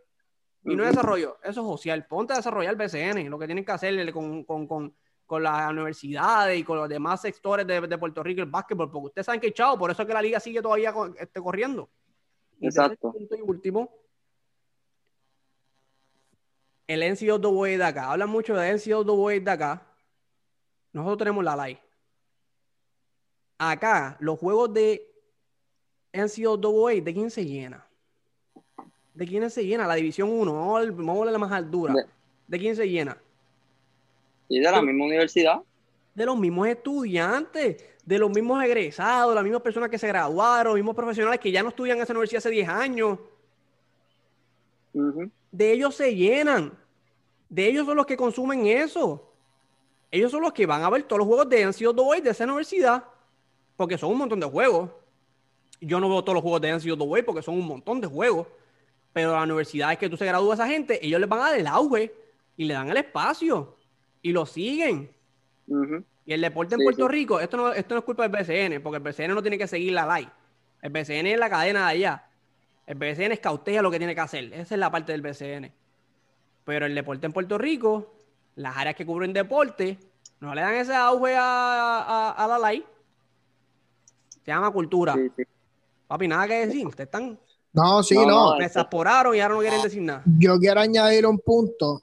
y no desarrollo. Eso es social. Ponte a desarrollar BCN, lo que tienen que hacer con, con, con, con las universidades y con los demás sectores de, de Puerto Rico, el básquetbol, porque ustedes saben que chavo, por eso es que la liga sigue todavía este, corriendo. Exacto. y último, el NCAA de acá. Hablan mucho de NCAA de acá. Nosotros tenemos la live. Acá, los juegos de NCAA, ¿de quién se llena? ¿De quién se llena? La División 1. Vamos a la más altura. De- ¿De quién se llena? Y de la misma universidad. De los mismos estudiantes, de los mismos egresados, las mismas personas que se graduaron, los mismos profesionales que ya no estudian en esa universidad hace 10 años. Ujú. De ellos se llenan. De ellos son los que consumen eso. Ellos son los que van a ver todos los juegos de NCAA de esa universidad. Porque son un montón de juegos. Yo no veo todos los juegos de NCAA porque son un montón de juegos. Pero las universidades que tú se gradúas a esa gente, ellos les van a dar el auge y le dan el espacio. Y lo siguen. Y el deporte en Sí, Puerto sí. Rico, esto no, esto no es culpa del BCN, porque el BCN no tiene que seguir la ley. El BCN es la cadena de allá. El BCN escautea lo que tiene que hacer. Esa es la parte del BCN. Pero el deporte en Puerto Rico, las áreas que cubren deporte, no le dan ese auge a, a- a la ley. Se llama cultura. Sí, sí. Papi, nada que decir. Ustedes están. No, sí, No, no. Me exasperaron y ahora no quieren decir nada. Yo quiero añadir un punto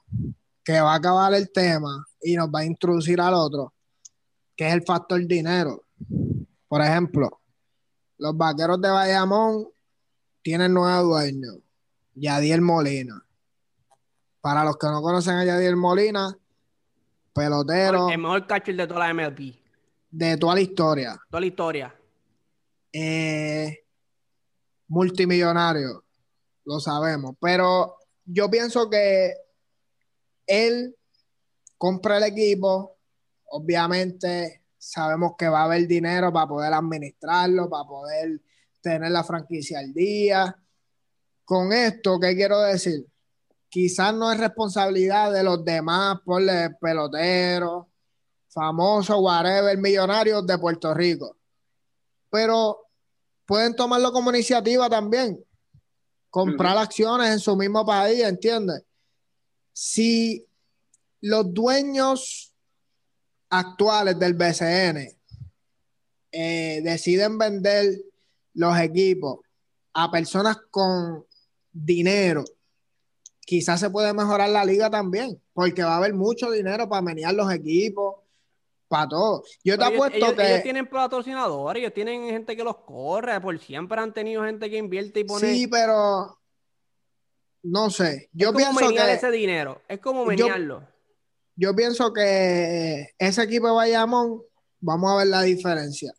que va a acabar el tema y nos va a introducir al otro, que es el factor dinero. Por ejemplo, los vaqueros de Bayamón tienen nuevo dueño, Yadiel Molina. Para los que no conocen a Yadiel Molina, pelotero El mejor catcher de toda la MLB. de toda la historia. Toda la historia. eh, multimillonario, lo sabemos, pero yo pienso que él compra el equipo, obviamente sabemos que va a haber dinero para poder administrarlo, para poder tener la franquicia al día. Con esto, ¿qué quiero decir? Quizás no es responsabilidad de los demás, por peloteros, famosos, whatever, millonarios de Puerto Rico pero pueden tomarlo como iniciativa también. Comprar acciones en su mismo país, ¿entiendes? Si los dueños actuales del BCN eh, deciden vender los equipos a personas con dinero, quizás se puede mejorar la liga también, porque va a haber mucho dinero para menear los equipos, para todo. Yo te ellos- apuesto ellos, que... ellos tienen patrocinadores, ellos tienen gente que los corre, por siempre han tenido gente que invierte y pone. Sí, pero no sé. Yo es como pienso menear que ese dinero. Es como Yo- menearlo. yo pienso que ese equipo de Bayamón, vamos a ver la diferencia.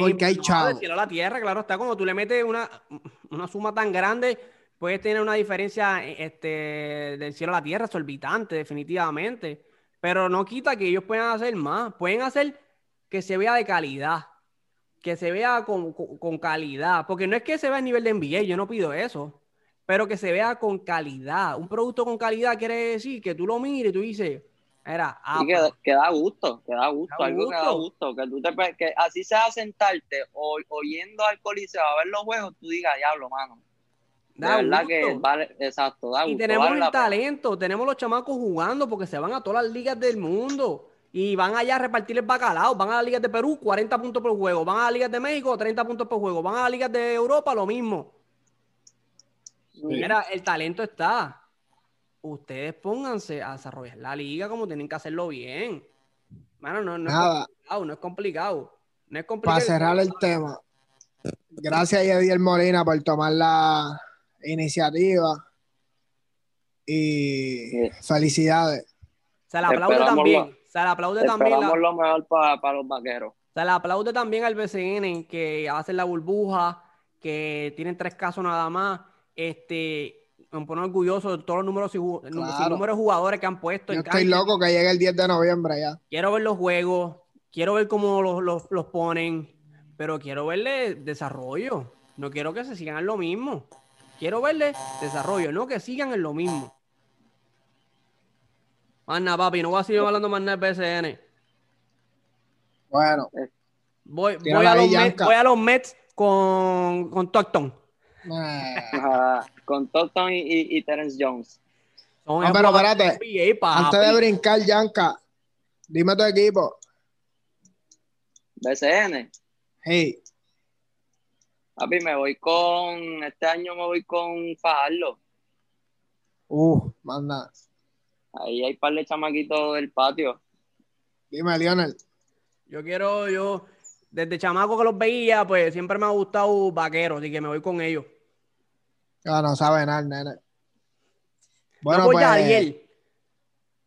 Porque hay chavo. del cielo a la tierra, claro está. Cuando tú le metes una, una suma tan grande, puedes tener una diferencia este, del cielo a la tierra, exorbitante, definitivamente. Pero no quita que ellos puedan hacer más. Pueden hacer que se vea de calidad. Que se vea con, con- con calidad. Porque no es que se vea a nivel de NBA, yo no pido eso. Pero que se vea con calidad. Un producto con calidad quiere decir que tú lo mires y tú dices, Era, Y que, que da gusto, que da gusto, Da algo que da gusto. gusto, que tú te que así sea sentarte o oyendo al coliseo a ver los juegos, tú digas, diablo, mano. De da verdad gusto. que vale, exacto, da Y gusto. tenemos vale el talento, tenemos los chamacos jugando porque se van a todas las ligas del mundo y van allá a repartir el bacalao. Van a las ligas de Perú, 40 puntos por juego. Van a las ligas de México, 30 puntos por juego. Van a las ligas de Europa, lo mismo. Mira, el talento está. Ustedes pónganse a desarrollar la liga como tienen que hacerlo bien. Mano, no, no es complicado, no es complicado. No es complicado. Para cerrar el tema, gracias a Yadiel Molina por tomar la iniciativa y Sí. felicidades. Se le aplaude Esperamos también. lo- Se le aplaude también. la- lo mejor para los vaqueros. Se le aplaude también al BCN que hacen la burbuja, que tienen tres casos nada más. Este, me pone orgulloso de todos los números y Claro. números de jugadores que han puesto. Yo en estoy cancha. loco que llegue el 10 de noviembre ya. Quiero ver los juegos, quiero ver cómo los, los- los ponen, pero quiero verle desarrollo. No quiero que se sigan en lo mismo. Quiero verle desarrollo, no que sigan en lo mismo. Más nada, papi, no voy a seguir hablando más nada del BCN. Bueno, Voy, voy, a, los Mets, voy a los Mets con, con eh, Ajá, con Totten y, y, y Terence Jones. Son No, pero espérate. NBA, antes de brincar, Yanka, dime tu equipo. BCN. Hey, Papi, me voy con. Este año me voy con Fajardo. uh, manda. Ahí hay un par de chamaquitos del patio. Dime, Lionel. Yo quiero, yo, desde chamaco que los veía, pues siempre me ha gustado vaqueros, así que me voy con ellos. Ah, no sabe nada, nene. Bueno, no pues Yadiel.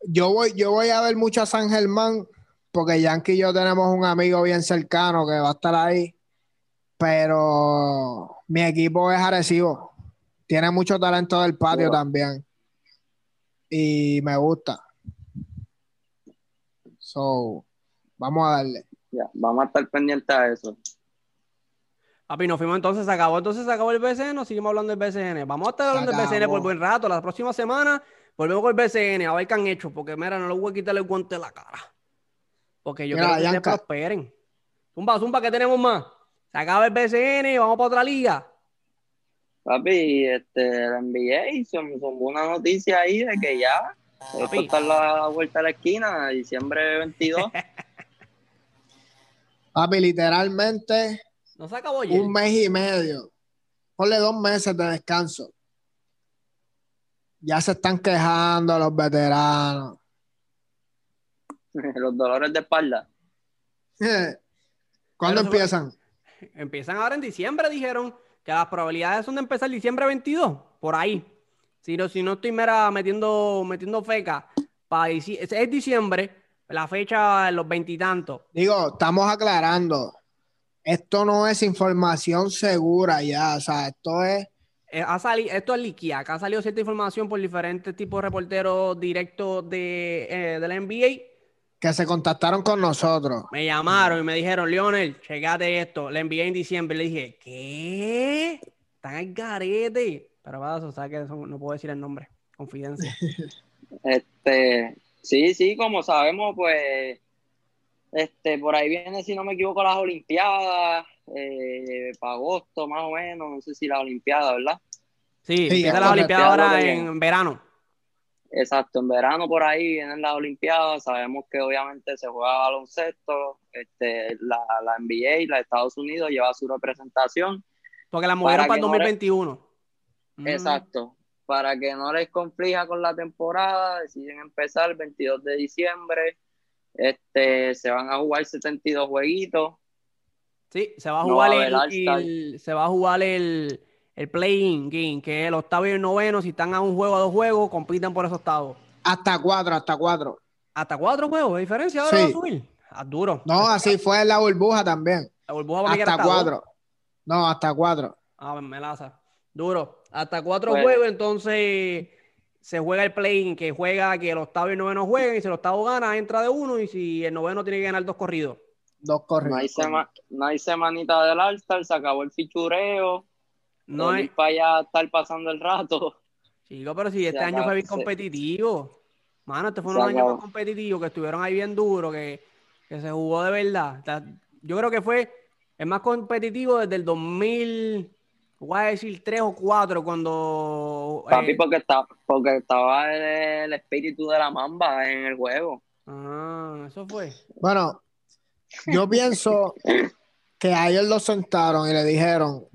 yo voy, yo voy a ver mucho a San Germán, porque Yankee y yo tenemos un amigo bien cercano que va a estar ahí. Pero mi equipo es Arecibo. Tiene mucho talento del patio también. Y me gusta. So, vamos a darle. Ya, vamos a estar pendientes a eso. Papi, nos fuimos entonces, se acabó, entonces se acabó el BCN, seguimos hablando del BCN. Vamos a estar Se hablando del BCN por buen rato. La próxima semana volvemos con el BCN, a ver qué han hecho, porque mira, no les voy a quitarle el guante de la cara. Porque yo Mira, quiero que se Yanka. prosperen. Zumba, zumba, ¿qué tenemos más? Se acaba el BCN, vamos para otra liga. Papi, este, la NBA son, son una noticia ahí de que ya esto está a la vuelta de la esquina, diciembre 22. Papi, literalmente No se acabó ayer. un mes y medio. Ponle dos meses de descanso. Ya se están quejando los veteranos. los dolores de espalda. ¿Cuándo Pero eso- empiezan? Empiezan ahora en diciembre, dijeron que las probabilidades son de empezar diciembre 22, por ahí. Si no, si no estoy mera metiendo, metiendo feca, para es, es diciembre, la fecha los veintitantos. Digo, estamos aclarando. Esto no es información segura ya. O sea, esto es. Eh, ha sali- esto es liquia, acá ha salido cierta información por diferentes tipos de reporteros directos de, eh, de la NBA. que se contactaron con nosotros. Me llamaron y me dijeron, Lionel, checate esto. Le envié en diciembre. Le dije, ¿qué? Están al garete. Pero para eso, ¿sabes que eso no puedo decir el nombre. Confidencia. Este, sí, sí, como sabemos, pues, este, por ahí viene, si no me equivoco, las Olimpiadas, eh, para agosto más o menos, no sé si las Olimpiadas, ¿verdad? Sí, Sí, empieza es la correcto, Olimpiada es lo ahora en verano. Exacto, en verano por ahí vienen las Olimpiadas, sabemos que obviamente se juega baloncesto, este, la, la NBA, la de Estados Unidos lleva su representación, Porque la movieron Para para, el que no le- 2021. Mm. exacto, para que no les conflija con la temporada, deciden empezar el 22 de diciembre, este, se van a jugar 72 jueguitos, Sí, se va a No jugar va a haber el, se va a jugar el, el play-in game, que es el octavo y el noveno. Si están a un juego, a dos juegos, compiten por esos octavos. Hasta cuatro, hasta cuatro. Hasta cuatro juegos, ¿de diferencia ahora Sí. va a subir? Ah, duro. No, así fue en la burbuja también. La burbuja va a Hasta dos. cuatro. No, hasta cuatro. Ah, melaza. Duro. Hasta cuatro Pues- juegos, entonces se juega el play-in, que juega que el octavo y el noveno jueguen, y si el octavo gana, entra de uno, y si el noveno tiene que ganar dos corridos. Dos no corridos. hay, sema- no hay semanita del All-Star, se acabó el fichureo, No es. para allá estar pasando el rato. Chico, pero si este Se año acaba- fue bien se- competitivo. Mano, este fue un año más competitivo, que estuvieron ahí bien duro, que, que se jugó de verdad. O sea, yo creo que fue el más competitivo desde el 2000, voy a decir 3 o 4, cuando... Papi, eh, porque, está, porque estaba el, el espíritu de la mamba en el juego. ah, eso fue. Bueno, yo pienso que a ellos los sentaron y le dijeron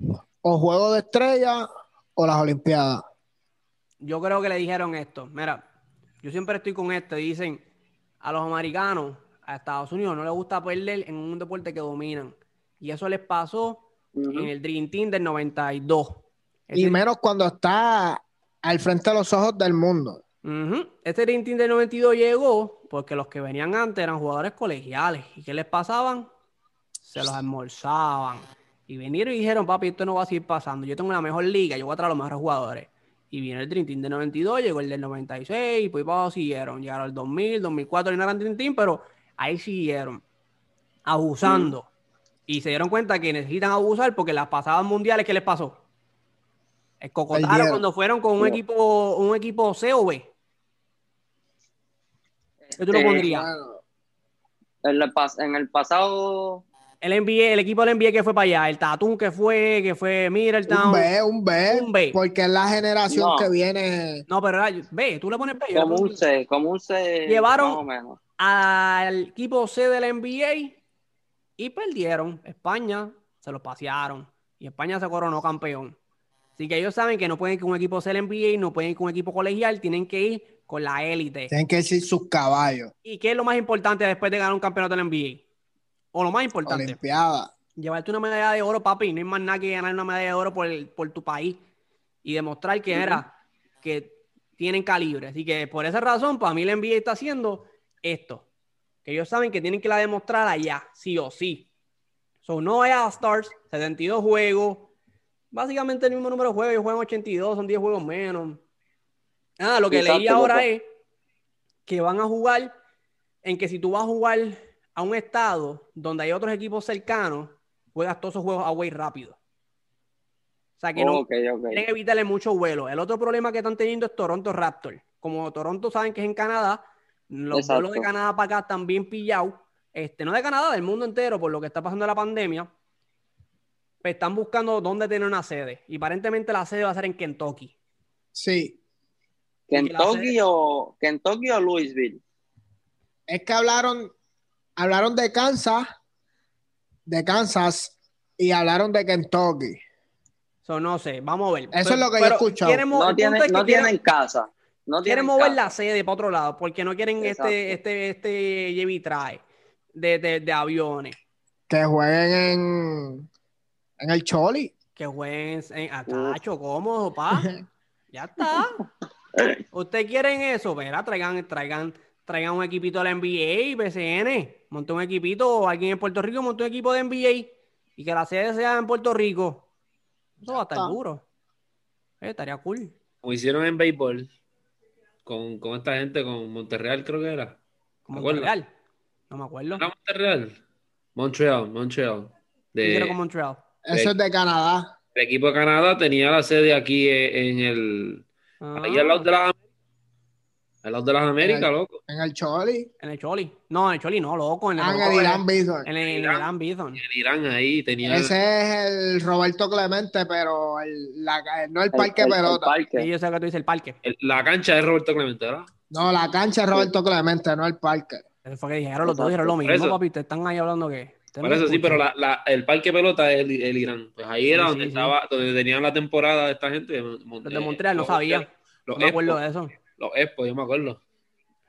o juego de estrella o las Olimpiadas. Yo creo que le dijeron esto. Mira, yo siempre estoy con esto. y Dicen, a los americanos, a Estados Unidos, no les gusta perder en un deporte que dominan. Y eso les pasó En el Dream Team del 92. Y Ese- menos cuando está al frente de los ojos del mundo. Ujú. Este Dream Team del 92 llegó porque los que venían antes eran jugadores colegiales. ¿Y qué les pasaban? Se los almorzaban. Y vinieron y dijeron, papi, esto no va a seguir pasando. Yo tengo la mejor liga, yo voy a traer los mejores jugadores. Y viene el Dream Team del 92, llegó el del 96, y pues para siguieron. Llegaron al 2000, 2004, y no eran Dream Team, pero ahí siguieron abusando. Y se dieron cuenta que necesitan abusar porque las pasadas mundiales, ¿qué les pasó? Escocotaron cuando fueron con un equipo, un equipo C o B. ¿Qué tú lo Este, pondrías? En el, pas- en el pasado, El NBA, el equipo del NBA que fue para allá, el Tatum que fue, que fue un Middletown. B, un B, Un B. porque es la generación No. que viene. No, pero era- ve, tú le pones B. como un C, como un C, Llevaron- más o menos. al equipo C del NBA y perdieron. España se los pasearon y España se coronó campeón. Así que ellos saben que no pueden ir con un equipo C del NBA, no pueden ir con un equipo colegial, tienen que ir con la élite. Tienen que decir sus caballos. ¿Y qué es lo más importante después de ganar un campeonato del NBA? O lo más importante, Olimpiada. llevarte una medalla de oro, papi. No hay más nada que ganar una medalla de oro por, el- por tu país y demostrar que era que tienen calibre. Así que por esa razón, para mí el NBA está haciendo esto. Que ellos saben que tienen que la demostrar allá, sí o sí. So, no hay All-Stars, 72 juegos. Básicamente el mismo número de juegos. Ellos juegan 82, son 10 juegos menos. Ah, lo que Exacto, leí ahora loco. es que van a jugar en que si tú vas a jugar a un estado donde hay otros equipos cercanos, juegas todos esos juegos away rápido. O sea que no Ok, ok. quieren evitarle mucho vuelo. El otro problema que están teniendo es Toronto Raptors. Como Toronto saben que es en Canadá, los Exacto. vuelos de Canadá para acá están bien pillados. Este, no de Canadá, del mundo entero, por lo que está pasando la pandemia. Pues están buscando dónde tener una sede. Y aparentemente la sede va a ser en Kentucky. Sí. Kentucky o, Kentucky o Louisville. Es que hablaron, hablaron de Kansas, de Kansas y hablaron de Kentucky. So, no sé, vamos a ver. Eso es lo que yo he escuchado. No, tiene, es que no quieren- tienen casa. No quieren mover la sede para otro lado porque no quieren Exacto. este, este, este lleve y trae de, de, de aviones. Que jueguen en, en el Choli. Que jueguen en Atacho, cómodo, pa. Ya está. ¿Ustedes quieren eso? Verá, traigan, traigan, traigan un equipito de la NBA, BCN. Monte un equipito, o alguien en Puerto Rico monte un equipo de NBA y que la sede sea en Puerto Rico. Eso va a estar está. duro. Eh, estaría cool. Como hicieron en béisbol con, con esta gente, con Monterreal creo que era. Como ¿Te acuerdas? Montreal. No me acuerdo. ¿Era Monterreal? Montreal, Montreal. De, con Montreal. Eso es de Canadá. el equipo de Canadá tenía la sede aquí eh, en el... Ahí al lado Ah, de las al lado de las Américas, loco. En el Choli. En el Choli. No, en el Choli no, loco. En el, Ah, en loco, el en Irán el, Bison. en el- en el Irán. Irán Bison. En Irán ahí tenía... Ese es el Roberto Clemente, pero el, la, no el El- parque el- el pelota. parque. Sí, yo sé que tú dices el parque. el- la cancha de Roberto Clemente, ¿verdad? No, la cancha es Roberto Clemente, no el parque. Eso fue que dijeron los dos, dijeron lo mismo, eso. papi. Ustedes están ahí hablando que. Por no eso sí, pero la, la- el parque pelota es el, el Irán. Pues ahí era Sí, donde sí, sí. estaba, donde tenían la temporada de esta gente. Mon- Los de Montreal, no los- sabía. Los No me acuerdo de eso. Los Expos, yo me acuerdo.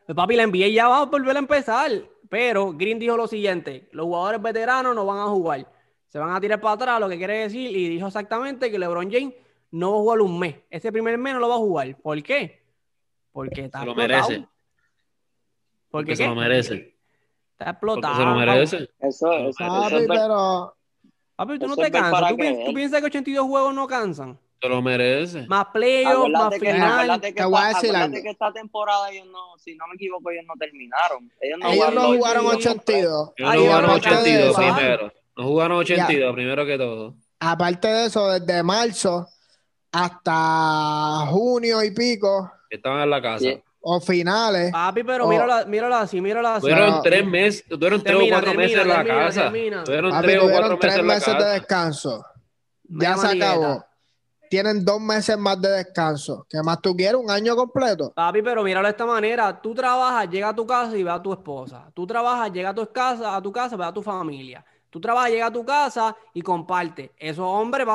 Pues, papi, la NBA ya va a volver a empezar. Pero Green dijo lo siguiente: los jugadores veteranos no van a jugar. Se van a tirar para atrás, lo que quiere decir. Y dijo exactamente que LeBron James no va a jugar un mes. Ese primer mes no lo va a jugar. ¿Por qué? Porque está Se lo explotado. merece. ¿Por Porque qué? se lo merece. Está Porque explotado. se lo merece. Eso, eso, eso Papi, pero Papi, tú no te cansas. ¿Tú, pi- tú piensas que 82 juegos no cansan? Se lo merece. Más playoffs, más final. que Te voy a esta- decir algo. que esta temporada ellos no, si no me equivoco, ellos no terminaron. Ellos no ellos jugaron no jugaron últimos 82. Ellos no jugaron aparte de 82 eso, primero. No jugaron 82 primero que todo. Aparte de eso, desde marzo hasta junio y pico, Estaban en la casa. Sí. o finales. Papi, pero míralo, míralo así, míralo así. Tuvieron Pero- tres meses, tuvieron tres o Termina, cuatro meses en la termina, casa. termina. Tuvieron Papi, tres o cuatro tres meses en la meses de descanso. Ya se manigueta. acabó. Tienen dos meses más de descanso. ¿Qué más tú quieres? ¿Un año completo? Papi, pero míralo de esta manera. Tú trabajas, llega a tu casa y ve a tu esposa. Tú trabajas, llega a tu casa, a tu casa, ve a tu familia. Tú trabajas, llega a tu casa y comparte. Esos hombres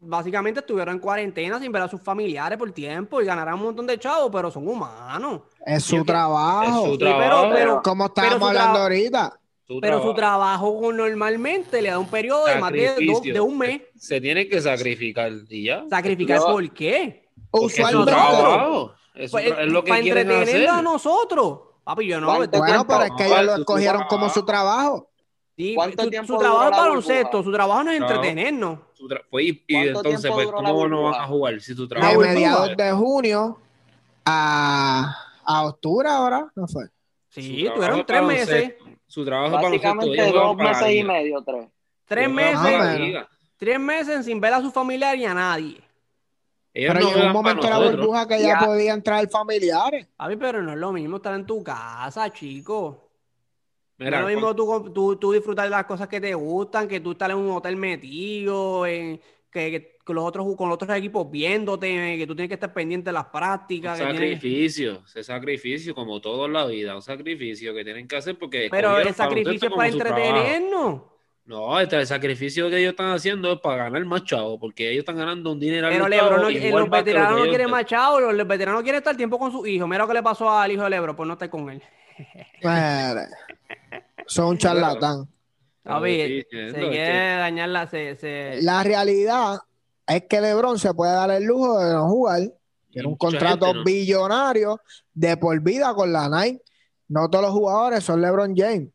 básicamente estuvieron en cuarentena sin ver a sus familiares por tiempo y ganarán un montón de chavos, pero son humanos. Es su trabajo. Es su Sí, pero, trabajo. pero, Como pero estábamos hablando ahorita. Su pero su trabajo. normalmente le da un periodo de más de, de un mes. Se tienen que sacrificar y ya. ¿Sacrificar por qué? Porque es su Usualmente. trabajo. Es, su Pues, es lo que para entretenerlo hacer. a nosotros. Papi, yo no. ¿Cuánto este- Bueno, tiempo? pero es que ellos lo escogieron como su trabajo. sí, ¿Cuánto su, tiempo su trabajo es baloncesto, su trabajo no es Claro. entretenernos. Pues, y, y ¿Cuánto entonces, pues, ¿cómo no van a jugar si su De trabajo burbuja. mediados de junio a, a octubre ahora, ¿no fue? Sí, tuvieron es tres baloncesto. meses. Su trabajo. Básicamente dos para la meses y medio, tres. Tres meses, tres meses sin ver a su familiar y a nadie. Ellos Pero no llegó un momento la burbuja que ya Ya. podía entrar familiares. Papi, pero no es lo mismo estar en tu casa, chico. Mira, no es lo mismo tú, tú, tú disfrutar de las cosas que te gustan, que tú estar en un hotel metido, en- que, que- que los otros, con los otros equipos viéndote, que tú tienes que estar pendiente de las prácticas. Un sacrificio, ese sacrificio como todo en la vida, un sacrificio que tienen que hacer porque Pero el sacrificio es para entretenernos. No, este, el sacrificio que ellos están haciendo es para ganar más chavo, porque ellos están ganando un dinero Pero Lebron, no, eh, los veteranos no quieren machado, los, los veteranos quieren estar tiempo con su hijo. Mira lo que le pasó al hijo de Lebron por no estar con él. Mire, Son un charlatán. Papi, sí, se es lo quiere dañar la... Se, se- La realidad es que LeBron se puede dar el lujo de no jugar. Tiene un contrato gente no. billonario de por vida con la Nike. No todos los jugadores son LeBron James.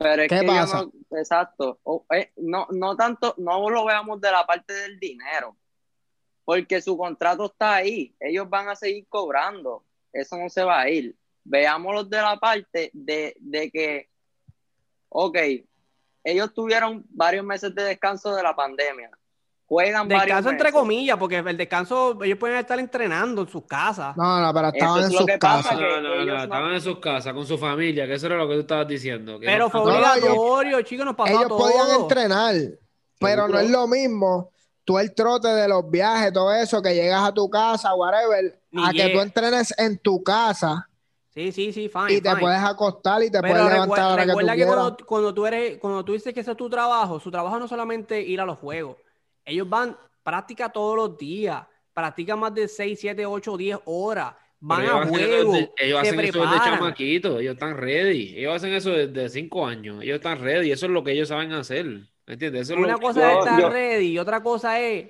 Pero es ¿Qué que pasa? no, exacto, eh, no, no tanto, no lo veamos de la parte del dinero, porque su contrato está ahí, ellos van a seguir cobrando, eso no se va a ir. Veámoslo de la parte de, de que, ok, ellos tuvieron varios meses de descanso de la pandemia, juegan varios Descanso entre meses. comillas, porque el descanso, ellos pueden estar entrenando en sus casas. No, no, pero estaban es en sus que casas. que No, no, no, no- estaban en sus casas con su familia, que eso era lo que tú estabas diciendo. que Pero no- fue no, obligatorio, chicos, nos pasó Ellos todos. podían entrenar, pero no es lo mismo. Tú el trote de los viajes, todo eso, que llegas a tu casa, whatever, Ni a que llega. tú entrenes en tu casa Sí, sí, sí, fine, y te fine. puedes acostar y te Pero puedes levantar a la que tú recuerda que, quieras. cuando, cuando tú eres, cuando tú dices que ese es tu trabajo, su trabajo no es solamente ir a los juegos. Ellos van, práctica todos los días, practican más de 6, 7, 8, 10 horas, van a desde- ellos se hacen eso desde preparan. chamaquitos, ellos están ready. Ellos hacen eso desde cinco años, ellos están ready, eso es lo que ellos saben hacer. ¿Me entiendes? Eso es Una lo que- cosa yo- es estar yo- ready y otra cosa es,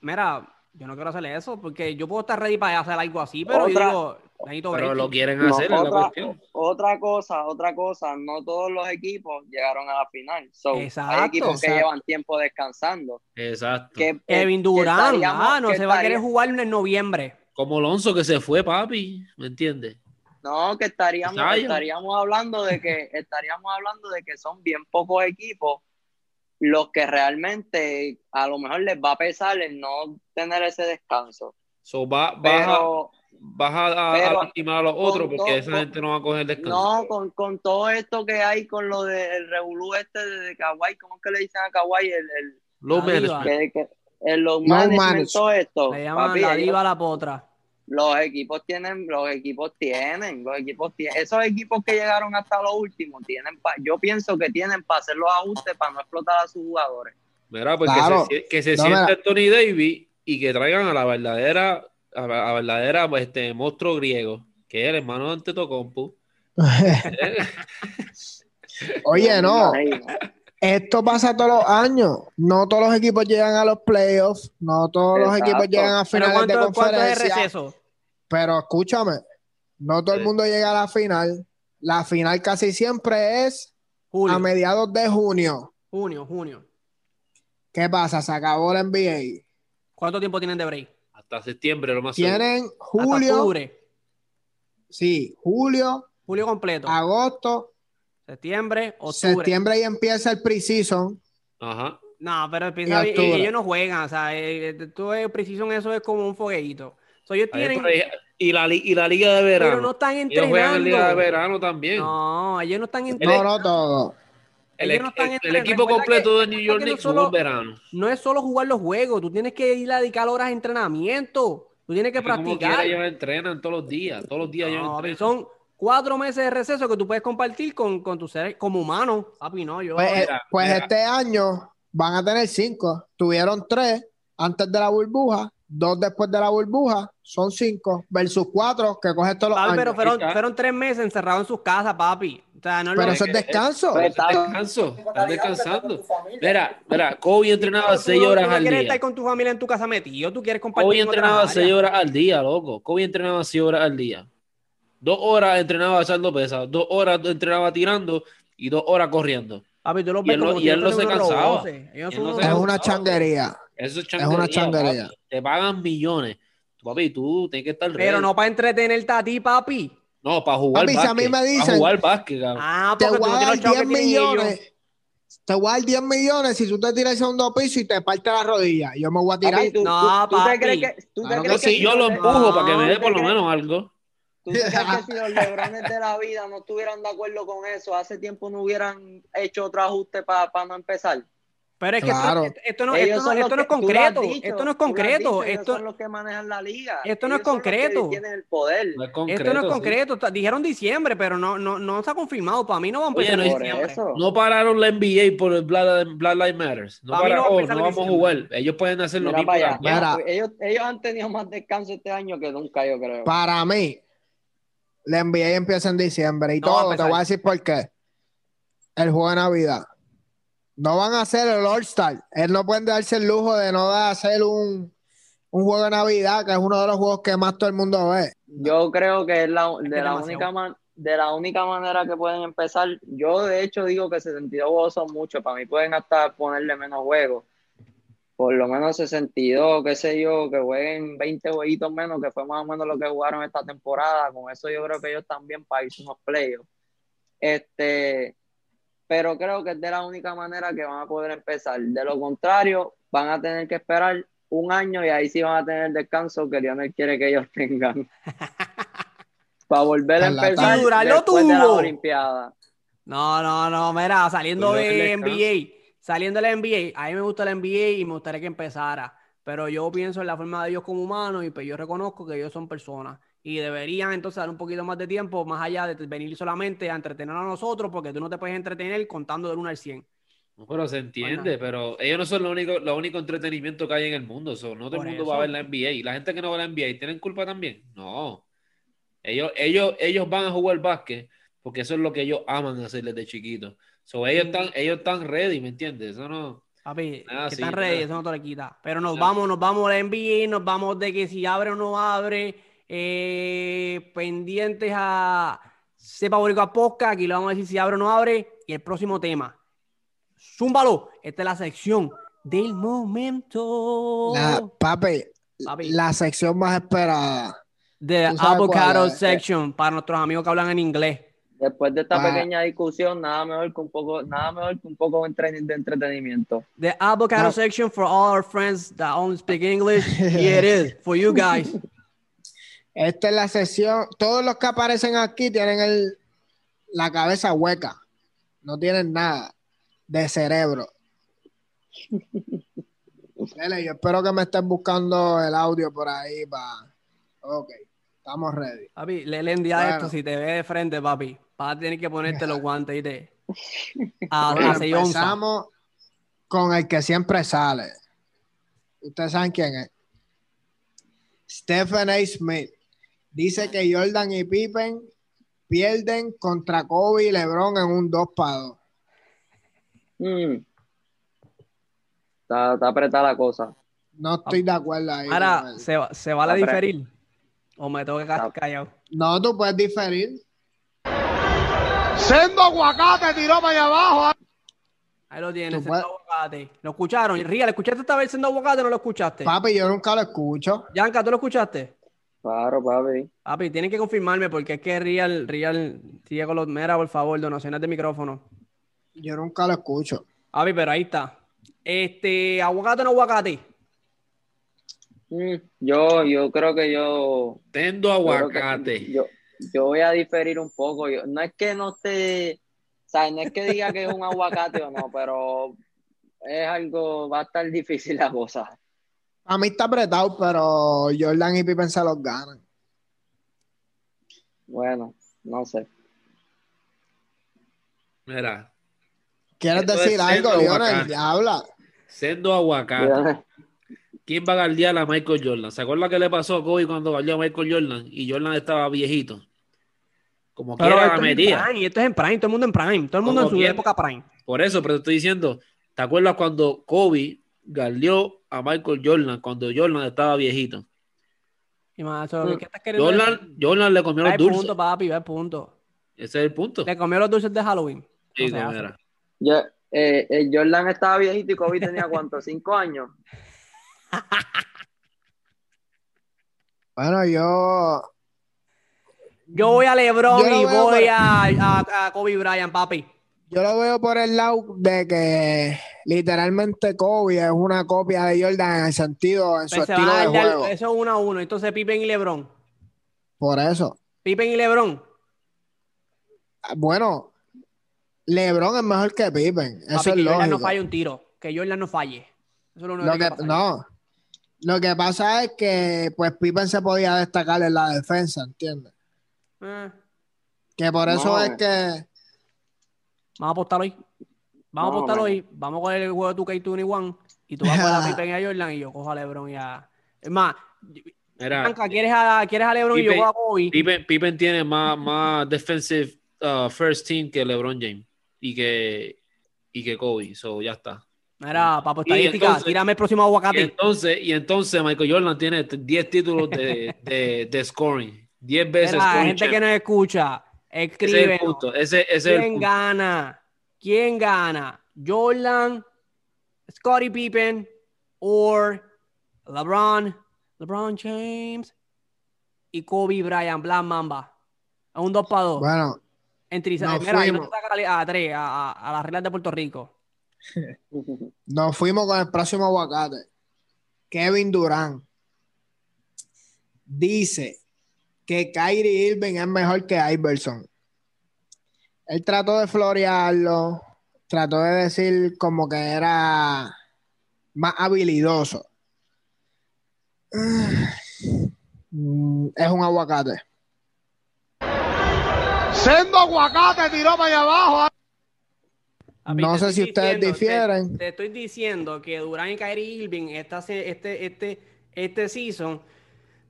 mira, yo no quiero hacer eso porque yo puedo estar ready para hacer algo así, pero yo digo, Pero lo quieren No, hacer, la otra, cuestión. otra cosa, otra cosa, no todos los equipos llegaron a la final. So, Exacto, hay equipos que llevan tiempo descansando. Exacto. Que, Kevin estaríamos- ah, no se va a querer jugar en noviembre. Como Alonso que se fue, papi, ¿me entiendes? No, que estaríamos, estaríamos hablando de que estaríamos hablando de que son bien pocos equipos los que realmente a lo mejor les va a pesar el no tener ese descanso. So, va, Pero a, vas a, a- pero a lastimar a los otros porque todo- esa con- gente no va a coger descanso. no, con, con todo esto que hay con lo del revolú este de Kawhi, ¿cómo es que le dicen a Kawhi? El, el, Low management. que, que- el los No management, manage. todo esto. Le llaman papi, la diva la potra. los equipos tienen, los equipos tienen, los equipos tienen, esos equipos que llegaron hasta lo último tienen, pa- yo pienso que tienen para hacer los ajustes para no explotar a sus jugadores. Mira, pues Claro. que se, que se No, siente mira. Tony Davis y que traigan a la verdadera, a a verdadera pues, este, monstruo griego, que es el hermano de Antetokounmpo. Oye, no, esto pasa todos los años. No todos los equipos llegan a los playoffs, no todos los equipos llegan a Pero finales de ¿cuánto, cuánto es el conferencia. Pero escúchame, no todo el mundo llega a la final. La final casi siempre es a mediados de junio. junio, junio. ¿Qué pasa? Se acabó la NBA. ¿Cuánto tiempo tienen de break? Hasta septiembre, lo más seguro. Tienen Hasta julio, octubre. sí, julio, Julio completo. agosto, Septiembre, octubre. septiembre y empieza el preseason. Ajá. No, pero piensa Y ellos no juegan. O sea, eh, eh, tú ves Precision, eso es como un fogueito. So, ellos Ahí, tienen. y la, y la liga de verano. Pero no están ellos juegan en liga de entrenando. verano también. No, ellos no están El- No, entrenando. no todo. El, ellos no equipo completo que- de New York no Knicks jugó solo- en verano. No es solo jugar los juegos, tú tienes que ir a dedicar horas de entrenamiento. Tú tienes que Es como quiera, practicar. ellos entrenan todos los días. Todos los días ellos No, entrenan. son cuatro meses de receso que tú puedes compartir con, con tus seres como humano. Papi, no, yo. Pues, Mira, pues mira. este año van a tener cinco. Tuvieron tres antes de la burbuja, dos después de la burbuja, son cinco, versus cuatro que coges todos los Papi, años. pero fueron, está. fueron tres meses encerrados en sus casas, papi. O sea, no lo Pero eso es descanso. Pues, Están descanso, están descansando. Mira, mira, Kobe entrenaba Tú seis tú horas no al quieres día. estar con tu familia en tu casa metido, tú quieres compartir. Kobe entrenaba seis horas al día, loco. Kobe entrenaba seis horas al día. Dos horas entrenaba echando pesas, dos horas entrenaba tirando y dos horas corriendo. Papi, tú los Y ves él no- como y él no se cansaba. no Es una changuería. Eso es Es una changuería. papi. Te pagan millones. Papi, tú tienes que estar Pero ready. no para entretenerte a ti, papi. No, para jugar Papi, si a básquet. mí me dicen- Para jugar básquet, cabrón. Ah, Te voy a dar los chavos 10 que tienen ellos. millones. Te voy a dar 10 millones si tú te tiras el segundo piso y te parte la rodilla. Yo me voy a tirar. Papi, ¿tú, No, tú- tú te papi. crees que, tú te Claro crees No, que si yo lo empujo para que me dé por lo ¿tú te menos algo. ¿Tú crees que si los lebrones de la vida no estuvieran de acuerdo con eso, hace tiempo no hubieran hecho otro ajuste para no empezar? Pero es que Claro. esto, esto no, esto no, no es concreto. dicho, esto no es concreto. dicho, ellos Esto, son los que manejan la liga. esto no es concreto. tienen el poder. No es concreto, esto no es concreto. Dijeron diciembre, pero no, no, no se ha confirmado. Para mí no va a Oye, empezar no en Por diciembre. eso. No pararon la NBA por el Black, Black Lives Matters. No Para no oh, no vamos a jugar. Ellos pueden hacer lo mismo. Ellos, ellos han tenido más descanso este año que nunca, yo creo. Para mí, la NBA empieza en diciembre y No todo. Te voy a decir por qué. El juego de Navidad. No van a hacer el All-Star. Él no pueden darse el lujo de no hacer un, un juego de Navidad, que es uno de los juegos que más todo el mundo ve. Yo creo que es la, de, la única man- de la única manera que pueden empezar. Yo, de hecho, digo que 62 juegos son muchos. Para mí pueden hasta ponerle menos juegos. Por lo menos 62, qué sé yo, que jueguen 20 jueguitos menos, que fue más o menos lo que jugaron esta temporada. Con eso yo creo que ellos también para irse unos playoffs. Este, pero creo que es de la única manera que van a poder empezar. De lo contrario, van a tener que esperar un año y ahí sí van a tener descanso que Lionel quiere que ellos tengan. Para volver a empezar después de la tuvo. Olimpiada. No, no, no, mira, saliendo Pues de el. NBA, saliendo de la NBA, a mí me gusta la NBA y me gustaría que empezara, pero yo pienso en la forma de ellos como humanos y pues yo reconozco que ellos son personas y deberían entonces dar un poquito más de tiempo más allá de venir solamente a entretener a nosotros porque tú no te puedes entretener contando del 1 al 100. No, pero se entiende, pero ellos no son lo único, lo único entretenimiento que hay en el mundo. so, no todo el mundo eso. va a ver la NBA. Y la gente que no ve la NBA, ¿tienen culpa también? No. Ellos, ellos, ellos van a jugar básquet porque eso es lo que ellos aman hacer desde chiquitos. So, ellos, están, ellos están ready, ¿me entiendes? Eso no. Papi, Ah, que sí, están ready, nada. eso no te lo quita. Pero nos No. vamos, nos vamos a la NBA, nos vamos de que si abre o no abre, eh, pendientes a Sepa Boricua Posca, aquí le vamos a decir si abre o no abre, y el próximo tema. Zúmbalo, esta es la sección del momento. La, papi, Papi. la sección más esperada. The Avocado cuál es. Section, para nuestros amigos que hablan en inglés. Después de esta Ah. pequeña discusión, nada mejor que un poco, nada mejor que un poco de entre- de entretenimiento. The Avocado No. Section for all our friends that only speak English. Here it is, for you guys. Esta es la sesión. Todos los que aparecen aquí tienen el, la cabeza hueca. No tienen nada de cerebro. Dele, yo espero que me estén buscando el audio por ahí para. Ok, estamos ready. Papi, le le envía Bueno. esto si te ve de frente, papi. Vas a tener que ponerte los guantes y te. A, Bueno, empezamos con el que siempre sale. Ustedes saben quién es. Stephen A. Smith dice que Jordan y Pippen pierden contra Kobe y LeBron en un 2 para 2. Mm. Está, está apretada la cosa. No estoy de acuerdo ahí. Ahora. ¿se, va- ¿se vale pero- diferir? ¿O me tengo que quedar callado? No, tú puedes diferir. Sendo aguacate tiró para allá abajo. Ahí lo tienes, Tú puedes- sendo aguacate. ¿Lo escucharon? Ría, escuchaste esta vez siendo aguacate o no lo escuchaste? Papi, yo nunca lo escucho. Yanka, ¿tú lo escuchaste? Claro, papi. Papi, tienen que confirmarme porque es que Real, Real, sigue con los mera, por favor, donaciones de micrófono. Yo nunca lo escucho. Papi, pero ahí está. Este, aguacate o no aguacate. Mm, Yo, yo creo que yo. Tendo aguacate. Yo, yo voy a diferir un poco. Yo, no es que no esté. O sea, no es que diga que es un aguacate o no, pero es algo. Va a estar difícil la cosa. A mí está apretado, pero Jordan y Pippen se los ganan. Bueno, no sé. Mira, ¿Quieres decir algo, Lionel? Habla. sendo aguacate. ¿Quién va a guardiar a Michael Jordan? ¿Se acuerda qué le pasó a Kobe cuando guardió a Michael Jordan? Y Jordan estaba viejito. Como Pero quiera la metía. Prime, y esto es en Prime, todo el mundo en Prime, todo el mundo en su quiera. época Prime. Por eso, pero te estoy diciendo, ¿te acuerdas cuando Kobe guardió a Michael Jordan cuando Jordan estaba viejito? Y más, eso, Mm. ¿qué estás queriendo decir? Jordan, Jordan le comió los el dulces. punto, papi, ve el punto. Ese es el punto. Le comió los dulces de Halloween. Sí, No era. Yo, eh, eh, Jordan estaba viejito y Kobe tenía cuánto, cinco años. Bueno, yo. Yo voy a LeBron Yo y voy por- a, a, a Kobe Bryant, papi. Yo lo veo por el lado de que literalmente Kobe es una copia de Jordan en el sentido, en su Pues se estilo de juego. eso es uno a uno. Entonces Pippen y LeBron. Por eso. Pippen y LeBron. Bueno, LeBron es mejor que Pippen. Eso Papi, es que Jordan no falle un tiro. Que Jordan no falle. Eso es lo único Lo que que, pasa. no. Lo que pasa es que pues Pippen se podía destacar en la defensa, ¿entiendes? Eh, Que por eso No. es que vamos a apostar hoy. Vamos a apostar hoy. Vamos a coger el juego de 2K21 y tú vas a coger a Pippen y a Jordan y yo cojo a LeBron y a. Es más, Mira, Blanca, ¿quieres a, ¿quieres a LeBron y yo Pippen- cojo a Kobe? Pippen, Pippen tiene más, más defensive uh, first team que LeBron James y que, y que Kobe. So ya está. Mira, papo, Y estadística, entonces- tírame el próximo Y aguacate. entonces, y entonces Michael Jordan tiene 10 títulos de, de, de scoring. 10 veces Mira, scoring gente que champ. nos escucha, Ese es el escribe. punto. Ese, ese es el ¿Quién punto. gana? ¿Quién gana? ¿Jordan, Scottie Pippen o LeBron, LeBron James y Kobe Bryant, Black Mamba? A un 2 para 2. bueno, Entre, nos mira, no a, a tres, a, a- las reglas de Puerto Rico. nos fuimos con el próximo aguacate. Kevin Durant dice que Kyrie Irving es mejor que Iverson. Él trató de florearlo, trató de decir como que era más habilidoso. Mm, Es un aguacate. Sendo aguacate tiró para allá abajo. No sé si ustedes diciendo- difieren. Te, estoy diciendo que Durán y Kyrie Irving esta, este, este, este season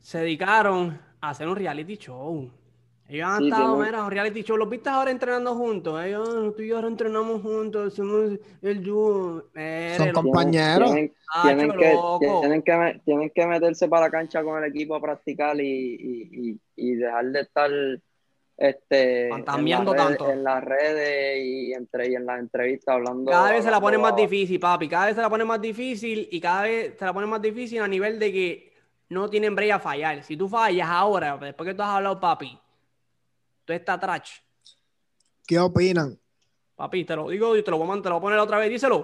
se dedicaron a hacer un reality show. Ellos han Sí, estado, tienen- mira, un reality show. Los viste ahora entrenando juntos. Ellos, "Ah, tú y yo ahora entrenamos juntos, somos el dúo. Son compañeros. Tienen, Ah, tienen chacho, que, tienen, que, tienen que meterse para la cancha con el equipo a practicar y, y, y, y dejar de estar este, en, las Fantameando redes, tanto. en las redes y, entre, y en las entrevistas hablando. Cada vez se la pone más difícil, papi. Cada vez se la pone más difícil y cada vez se la pone más difícil a nivel de que no tienen break a fallar. Si tú fallas ahora, después que tú has hablado, papi, tú estás trash. ¿Qué opinan? Papi, te lo digo y te lo voy a, te lo voy a poner otra vez. Díselo.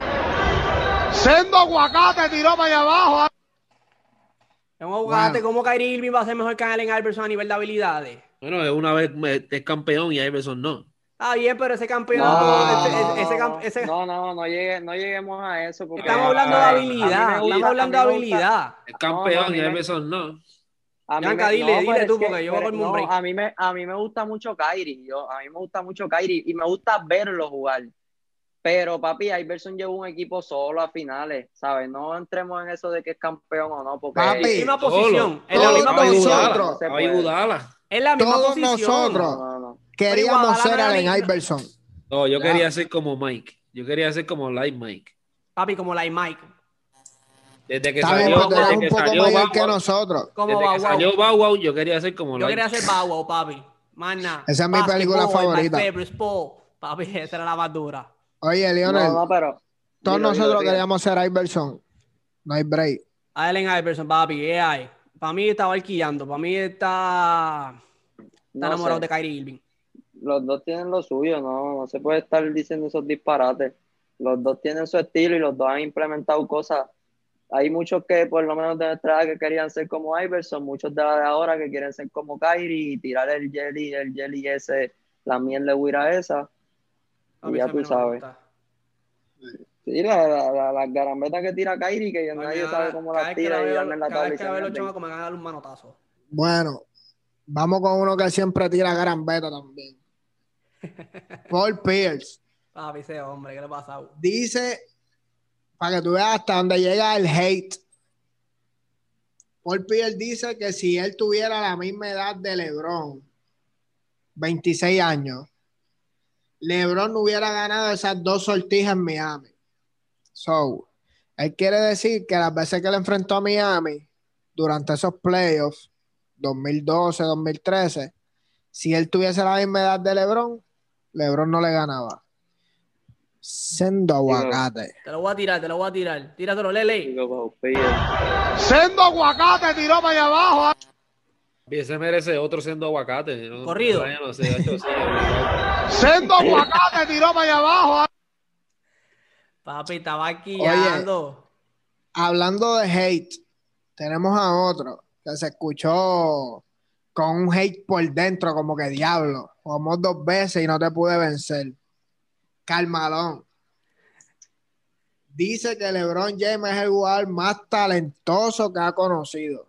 Sendo aguacate tiró para allá abajo. Es un aguacate. Bueno. ¿Cómo Kyrie Irving va a ser mejor que Allen Iverson a nivel de habilidades? Bueno, es una vez eh, es campeón y Iverson no. Está bien, pero ese No, campeonato, no, ese, no, ese- ese no, no, no, no, llegue- no lleguemos a eso. Porque estamos hablando de habilidad. gusta- Estamos hablando de habilidad. Es campeón no, y. Iverson no. A mí me- dile, dile pero tú, es que- porque yo voy a pero ponerme un no, break. a mí me a mí me gusta mucho Kyrie, yo a mí me gusta mucho Kyrie y me gusta verlo jugar. Pero papi, Iverson llevó un equipo solo a finales, ¿sabes? No entremos en eso de que es campeón o no, porque Papi, En la misma posición. En la Todos misma posición. nosotros. Iguodala. Es la misma Todos posición. nosotros. No, no, no. Queríamos ser Allen Iverson. No, yo Ya. quería ser como Mike. Yo quería ser como Light Mike. Papi, como la Mike. Desde que Está bien, salió, pero tú eres desde un que poco salió mayor Bow que Wow, nosotros. Como desde que Bow Wow. salió Bow Wow, yo quería ser como Yo quería ser Bow Wow, papi. Nada. Esa es mi película favorita. My favorite sport. Papi, esa era la más dura. Oye, Lionel, No, no, pero todos dilo, nosotros dilo, dilo. queríamos ser Iverson. No hay break. Allen Iverson, papi, AI. Para mí estaba alquillando. Para mí está, está No enamorado sé. de Kyrie Irving. Los dos tienen lo suyo, no, no se puede estar diciendo esos disparates. Los dos tienen su estilo y los dos han implementado cosas hay muchos que por lo menos de nuestra edad que querían ser como Iverson, muchos de la de ahora que quieren ser como Kyrie y tirar el jelly, el jelly ese, la miel de huira esa. Y ya tú sabes. Sí, la, la, la, las garambetas que tira Kyrie, que nadie cada- sabe cómo cada las tira y en la Cada tabla y vez que los chamacos me van a dar un manotazo. Bueno, vamos con uno que siempre tira garambeta también. Paul Pierce Papi, ese hombre, ¿qué le pasa? dice, para que tú veas hasta dónde llega el hate. Paul Pierce dice que si él tuviera la misma edad de LeBron, 26 años, LeBron no hubiera ganado esas dos sortijas en Miami. So, él quiere decir que las veces que él enfrentó a Miami durante esos playoffs, 2012, 2013, si él tuviese la misma edad de LeBron, LeBron no le ganaba. Sendo aguacate. Te lo voy a tirar, te lo voy a tirar. Tíratelo, Lele. Sendo aguacate tiró para allá abajo. Y ese merece otro siendo aguacate. ¿no? Corrido. No sé, hecho, sí, obligado. Sendo aguacate tiró para allá abajo. Papi, estaba aquí guiando. Hablando de hate, tenemos a otro que se escuchó con un hate por dentro, como que diablo. Jugamos dos veces y no te pude vencer. Carmalón. Dice que LeBron James es el jugador más talentoso que ha conocido.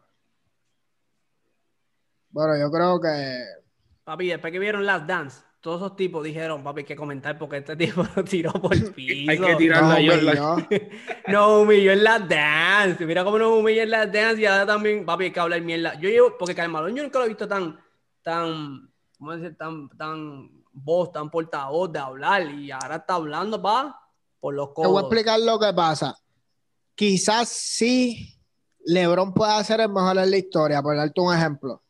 Bueno, yo creo que Papi, después que vieron Last Dance, todos esos tipos dijeron, papi, hay que comentar porque este tipo lo tiró por el piso. Hay que tirar no, humilló. No humilló en Last Dance. Mira cómo nos humilla en Last Dance y ahora también, papi, hay que hablar mierda. Yo llevo, porque Carmalón yo nunca lo he visto tan, tan, ¿cómo decir? Tan, tan voz, tan portavoz de hablar y ahora está hablando, pa, por los Te voy a codos. explicar lo que pasa. Quizás sí LeBron pueda ser el mejor en la historia, por darte un ejemplo.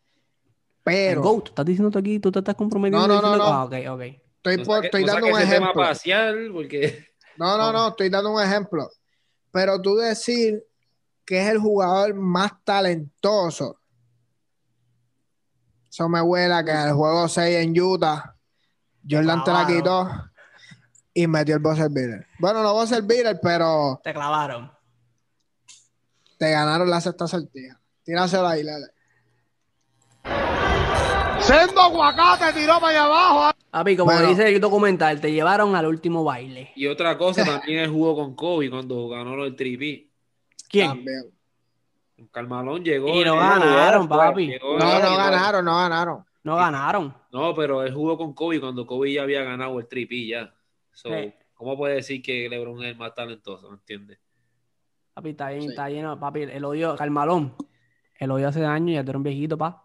Pero GOAT, ¿estás diciendo tú aquí? ¿Tú te estás comprometiendo? No, no, no, no. Ah, ok, ok. estoy, por- estoy no dando un ese tema ejemplo. parcial porque No, no, no, estoy dando un ejemplo. Pero tú decir que es el jugador más talentoso. Eso me huela que el juego 6 en Utah, Jordan te la quitó y metió el buzzer beater. Bueno, no buzzer beater, pero Te clavaron. te ganaron la sexta sortija. Tíraselo ahí, Lele. Sendo aguacate tiró para allá abajo. Papi, como Bueno. dice el documental, te llevaron al último baile. y otra cosa también él jugó con Kobe cuando ganó el tripi. ¿Quién? También. Carmalón llegó Y no ganaron, jugó, papi. llegó No, no ganaron, no ganaron. No ganaron. No, pero él jugó con Kobe cuando Kobe ya había ganado el tripi ya. So, Sí. ¿Cómo puede decir que LeBron es el más talentoso? ¿Me entiendes? Papi, está bien, Sí. está lleno. Papi, el odio, Carmalón. El odio hace años, ya tú eres un viejito, pa.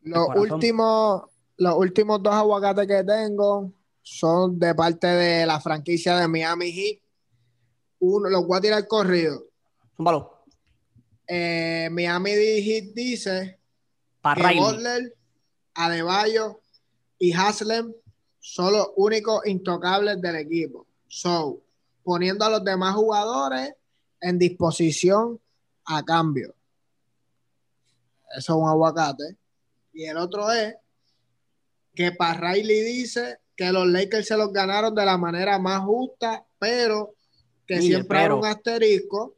Los últimos, los últimos dos aguacates que tengo son de parte de la franquicia de Miami Heat. Uno, los voy a tirar corrido. Zúmbalo. Eh, Miami Heat dice Para que. Butler, Adebayo y Haslem son los únicos intocables del equipo. So, poniendo a los demás jugadores en disposición a cambio. Eso es un aguacate. Y el otro es que para Riley dice que los Lakers se los ganaron de la manera más justa, pero que siempre hay un asterisco,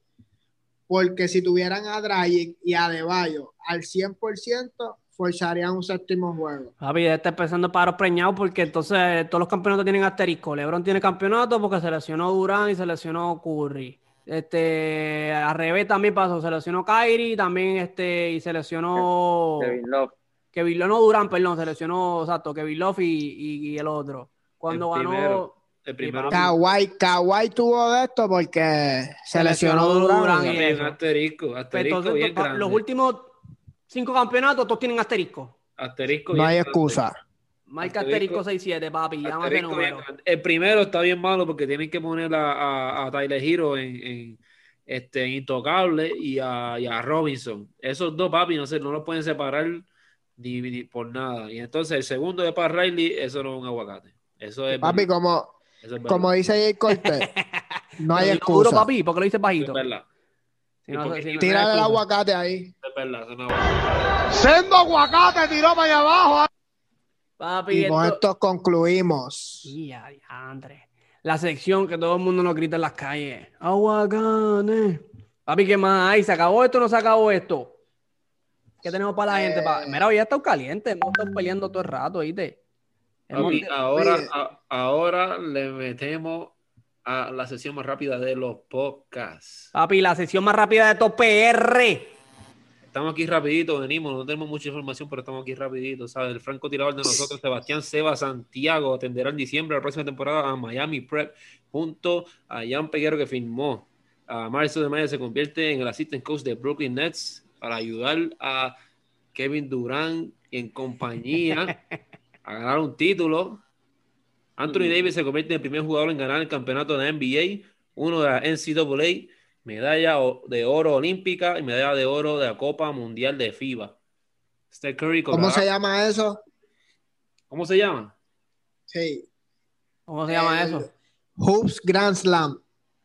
porque si tuvieran a Dragic y a Adebayo al 100%, forzarían un séptimo juego. Papi, ya está empezando para preñados porque entonces todos los campeonatos tienen asterisco. LeBron tiene campeonato porque se lesionó Durán y se lesionó Curry. Este, al revés también pasó, se lesionó Kyrie también este, y se lesionó Kevin Love. Kevin Love, no Durán, perdón, se lesionó, exacto, Kevin Love y, y- y el otro. Cuando El ganó, primero. El primero. Kawhi, Kawhi tuvo de esto porque se, Se lesionó lesionó Durán. Y asterisco, Pues asterisco entonces, bien pa- grande. los últimos cinco campeonatos todos tienen asterisco. Asterisco No hay excusa. Marca Asterisco- asterisco 6-7, papi, Asterisco número. El primero está bien malo porque tienen que poner a, a, a Tyler Hero en, en, este, en Intocable y a, y a Robinson. Esos dos, papi, no, sé, no los pueden separar ni, ni por nada. Y entonces el segundo de Pat Riley, eso no es un aguacate. Eso es, Papi, como, eso es como dice Jay Cortés, no hay duro, excusa. papi, ¿por qué lo dices bajito? es verdad. Si no- ¿Y por qué? si no- Tira el aguacate ahí. Eso es verdad. eso no es aguacate. Sendo aguacate tiró para allá abajo. Papi, Y con esto- esto concluimos. Ya. La sección que todo el mundo nos grita en las calles. Aguacane. Papi, ¿qué más hay? ¿Se acabó esto o no se acabó esto? ¿Qué tenemos para la gente? Pa- Eh. Mira, hoy ya está caliente. Hemos estado peleando todo el rato, Papi, ahora, a- ahora le metemos a la sesión más rápida de los podcasts. Papi, la sesión más rápida de todo PR. Estamos aquí rapidito, venimos, no tenemos mucha información, pero estamos aquí rapidito, ¿sabes? El franco tirador de nosotros, Sebastián Seba Santiago, atenderá en diciembre la próxima temporada a Miami Prep junto a Jan Peguero que firmó. A marzo de mayo se convierte en el assistant coach de Brooklyn Nets para ayudar a Kevin Durant en compañía a ganar un título. Anthony Davis se convierte en el primer jugador en ganar el campeonato de la NBA, uno de la NCAA, medalla de oro olímpica y medalla de oro de la Copa Mundial de FIBA. Steph Curry ¿Cómo se llama eso? ¿Cómo se llama? Sí. ¿Cómo se llama El eso? Hoops Grand Slam.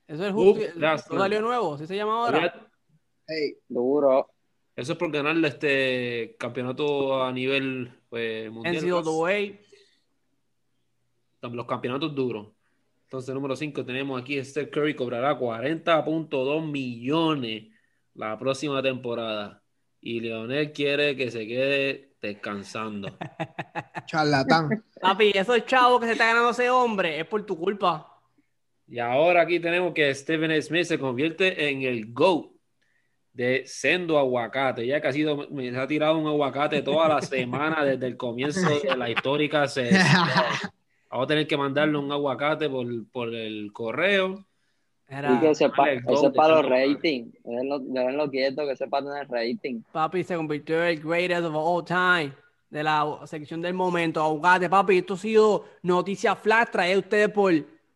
Eso es Uf, justo. gracias. ¿No salió nuevo? ¿Sí se llama ahora? Hey, Duro. Eso es por ganarle este campeonato a nivel pues, mundial. NCAA. Los campeonatos duros. Entonces, número 5 tenemos aquí Steph Curry cobrará 40.2 millones la próxima temporada. Y Leonel quiere que se quede descansando. charlatán. Papi, esos chavos que se está ganando ese hombre es por tu culpa. Y ahora aquí tenemos que Stephen Smith se convierte en el GOAT de Sendo Aguacate. Ya que ha sido, me ha tirado un aguacate toda la semana desde el comienzo de la histórica. Vamos a tener que mandarle un aguacate por, por el correo. Era, Y que sepa, eso es para los ratings. Déjenlo, déjenlo quieto, que sepa tener rating. papi, se convirtió en el greatest of all time de la sección del momento. Aguacate, papi, esto ha sido noticia flash traída ustedes por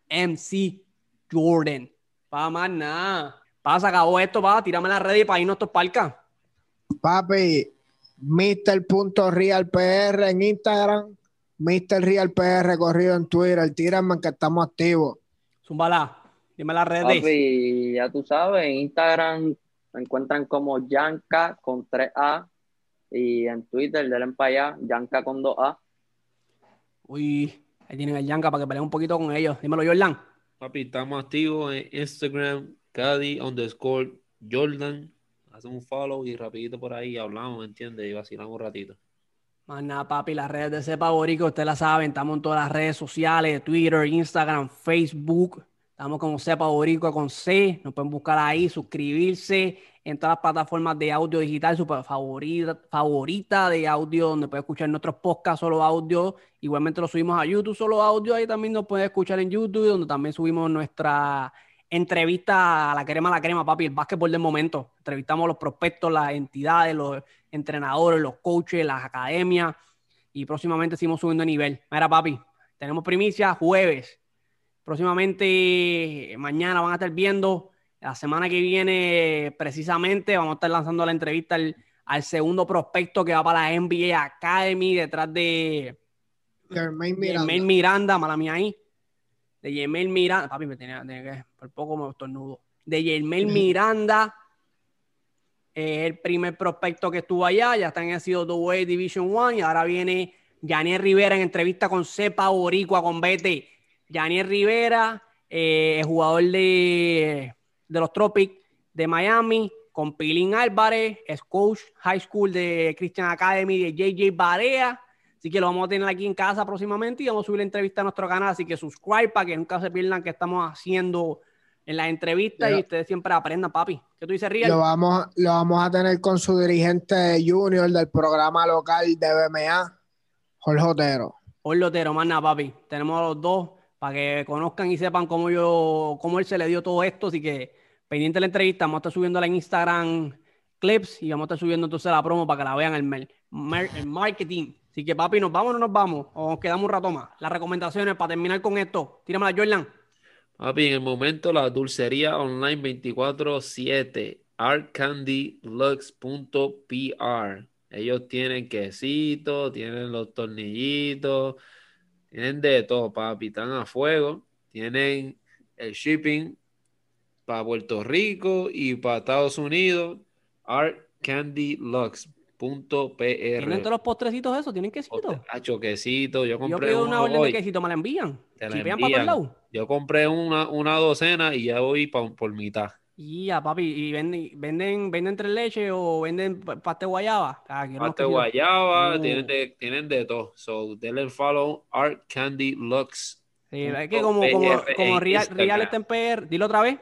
MC Jordan. Pa' más nada. Pa, se acabó esto, pa, tírame la red y para irnos estos palcas. Papi, Mr.RealPR en Instagram, Mr. Real PR corrido en Twitter, tírenme que estamos activos. Zúmbala, dime la red. Papi, ya tú sabes, en Instagram me encuentran como Yanka con 3A y en Twitter, denle para allá, Yanka con 2A. Uy, ahí tienen el Yanka para que peleen un poquito con ellos. Dímelo, Jordan. Papi, estamos activos en Instagram, Cadi underscore Jordan. Haz un follow y rapidito por ahí hablamos, ¿me entiendes? Y vacilamos un ratito. Más nada, papi, las redes de Cepa Borico, ustedes la saben, estamos en todas las redes sociales, Twitter, Instagram, Facebook. Estamos como Cepa Borico con C, nos pueden buscar ahí, suscribirse en todas las plataformas de audio digital, su favorita, favorita de audio, donde puede escuchar nuestros podcasts solo audio. Igualmente lo subimos a YouTube solo audio, ahí también nos puede escuchar en YouTube, donde también subimos nuestra entrevista a la crema, a la crema, papi, el básquetbol del momento. Entrevistamos a los prospectos, las entidades, los entrenadores, los coaches, las academias y próximamente seguimos subiendo de nivel. Mira, papi, tenemos primicia jueves. Próximamente, mañana van a estar viendo, la semana que viene precisamente, vamos a estar lanzando la entrevista al, al segundo prospecto que va para la NBA Academy detrás de Jermaine Miranda. Yemel Miranda, mala mía ahí. De Yemel Miranda, papi, me tenía, tenía que, por poco me estornudo. De Yemel Miranda, el primer prospecto que estuvo allá, ya está en el CWA Division One y ahora viene Janiel Rivera en entrevista con Cepa Boricua con BT. Janiel Rivera, eh, jugador de, de los Tropics de Miami, con Pilín Álvarez, es coach high school de Christian Academy de JJ Barea. Así que lo vamos a tener aquí en casa próximamente y vamos a subir la entrevista a nuestro canal. Así que subscribe para que nunca se pierdan que estamos haciendo en las entrevistas y ustedes siempre aprendan, papi. ¿Qué tú dices, Riel? Lo vamos, lo vamos a tener con su dirigente junior del programa local de BMA, Jorge Otero. Hoy Lotero, más nada, papi. Tenemos a los dos para que conozcan y sepan cómo yo, cómo él se le dio todo esto. Así que pendiente de la entrevista, vamos a estar subiendo en Instagram clips y vamos a estar subiendo entonces la promo para que la vean el, el marketing. Así que, papi, ¿nos vamos o no nos vamos? O nos quedamos un rato más. Las recomendaciones para terminar con esto. Tíramela, Jordan. Papi, en el momento la dulcería online 24-7, artcandylux.pr. Ellos tienen quesito, tienen los tornillitos, tienen de todo, papi. Están a fuego, tienen el shipping para Puerto Rico y para Estados Unidos. artcandylux.pr. ¿Tienen todos los postrecitos eso? ¿Tienen quesito? Hacho, quesito. Yo Yo compré pido una orden hoy. de quesito, me la envían. Te la Chipean para envían. lados. Yo compré una, una docena y ya voy pa- por mitad. Y ya, papi, ¿y venden, venden, venden tres leches o venden pa- pasta de guayaba? Ah, guayaba, Uh. tienen, de, tienen de todo. So, denle follow Art Candy Lux. Sí, es que punto como, como, PR como Real. Real está en PR, dilo otra vez.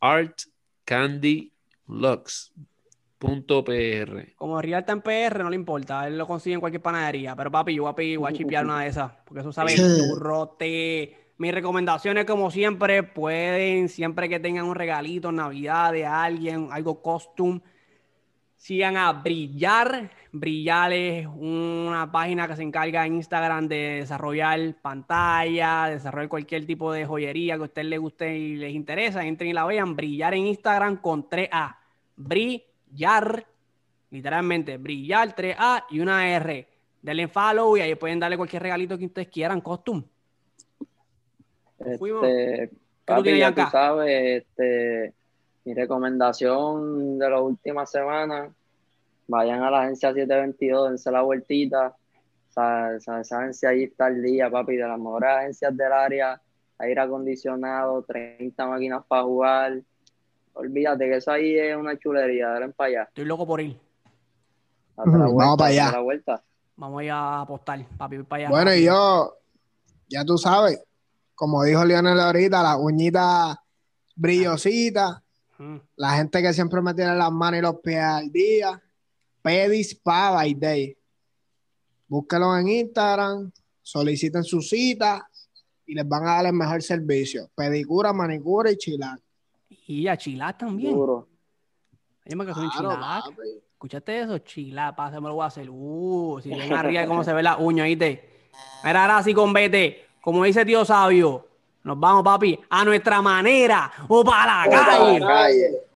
Art Candy Lux. Punto PR. Como Real está en PR, no le importa, él lo consigue en cualquier panadería. Pero papi, yo voy a pedir, voy a chipear una de esas, porque eso sabe Sí. turrote. Mis recomendaciones, como siempre, pueden, siempre que tengan un regalito en Navidad de alguien, algo costume, sigan a Brillar. Brillar es una página que se encarga en Instagram de desarrollar pantalla, desarrollar cualquier tipo de joyería que a ustedes les guste y les interesa. Entren y la vean. Brillar en Instagram con 3A. Brillar, literalmente, Brillar 3A y una R. Denle follow y ahí pueden darle cualquier regalito que ustedes quieran, costume. Este, papi, ya tú sabes, este, mi recomendación de las últimas semanas, vayan a la agencia 722, dense la vueltita. Esa- esa agencia ahí está al día, papi, de las mejores agencias del área, aire acondicionado, 30 máquinas para jugar. Olvídate que eso ahí es una chulería, dale para allá. Estoy loco por ir. Date la Ujú, vuelta, vamos para allá. la vuelta. Vamos a ir a apostar, papi, para allá. Bueno, y yo, ya tú sabes, como dijo Lionel ahorita, las uñitas brillositas, la gente que siempre me tiene las manos y los pies al día, Pedis Pa by Day. Búsquenlo en Instagram, soliciten su cita y les van a dar el mejor servicio. Pedicura, manicura y chilac. Y a chilar también. Me Claro, papi. ¿Escuchaste eso? Chilac, pasa, me lo voy a hacer. Uh, si ven arriba cómo se ve la uña, ¿viste? Mira, ahora sí con vete. Como dice tío sabio, nos vamos, papi, a nuestra manera o para la calle. Calle.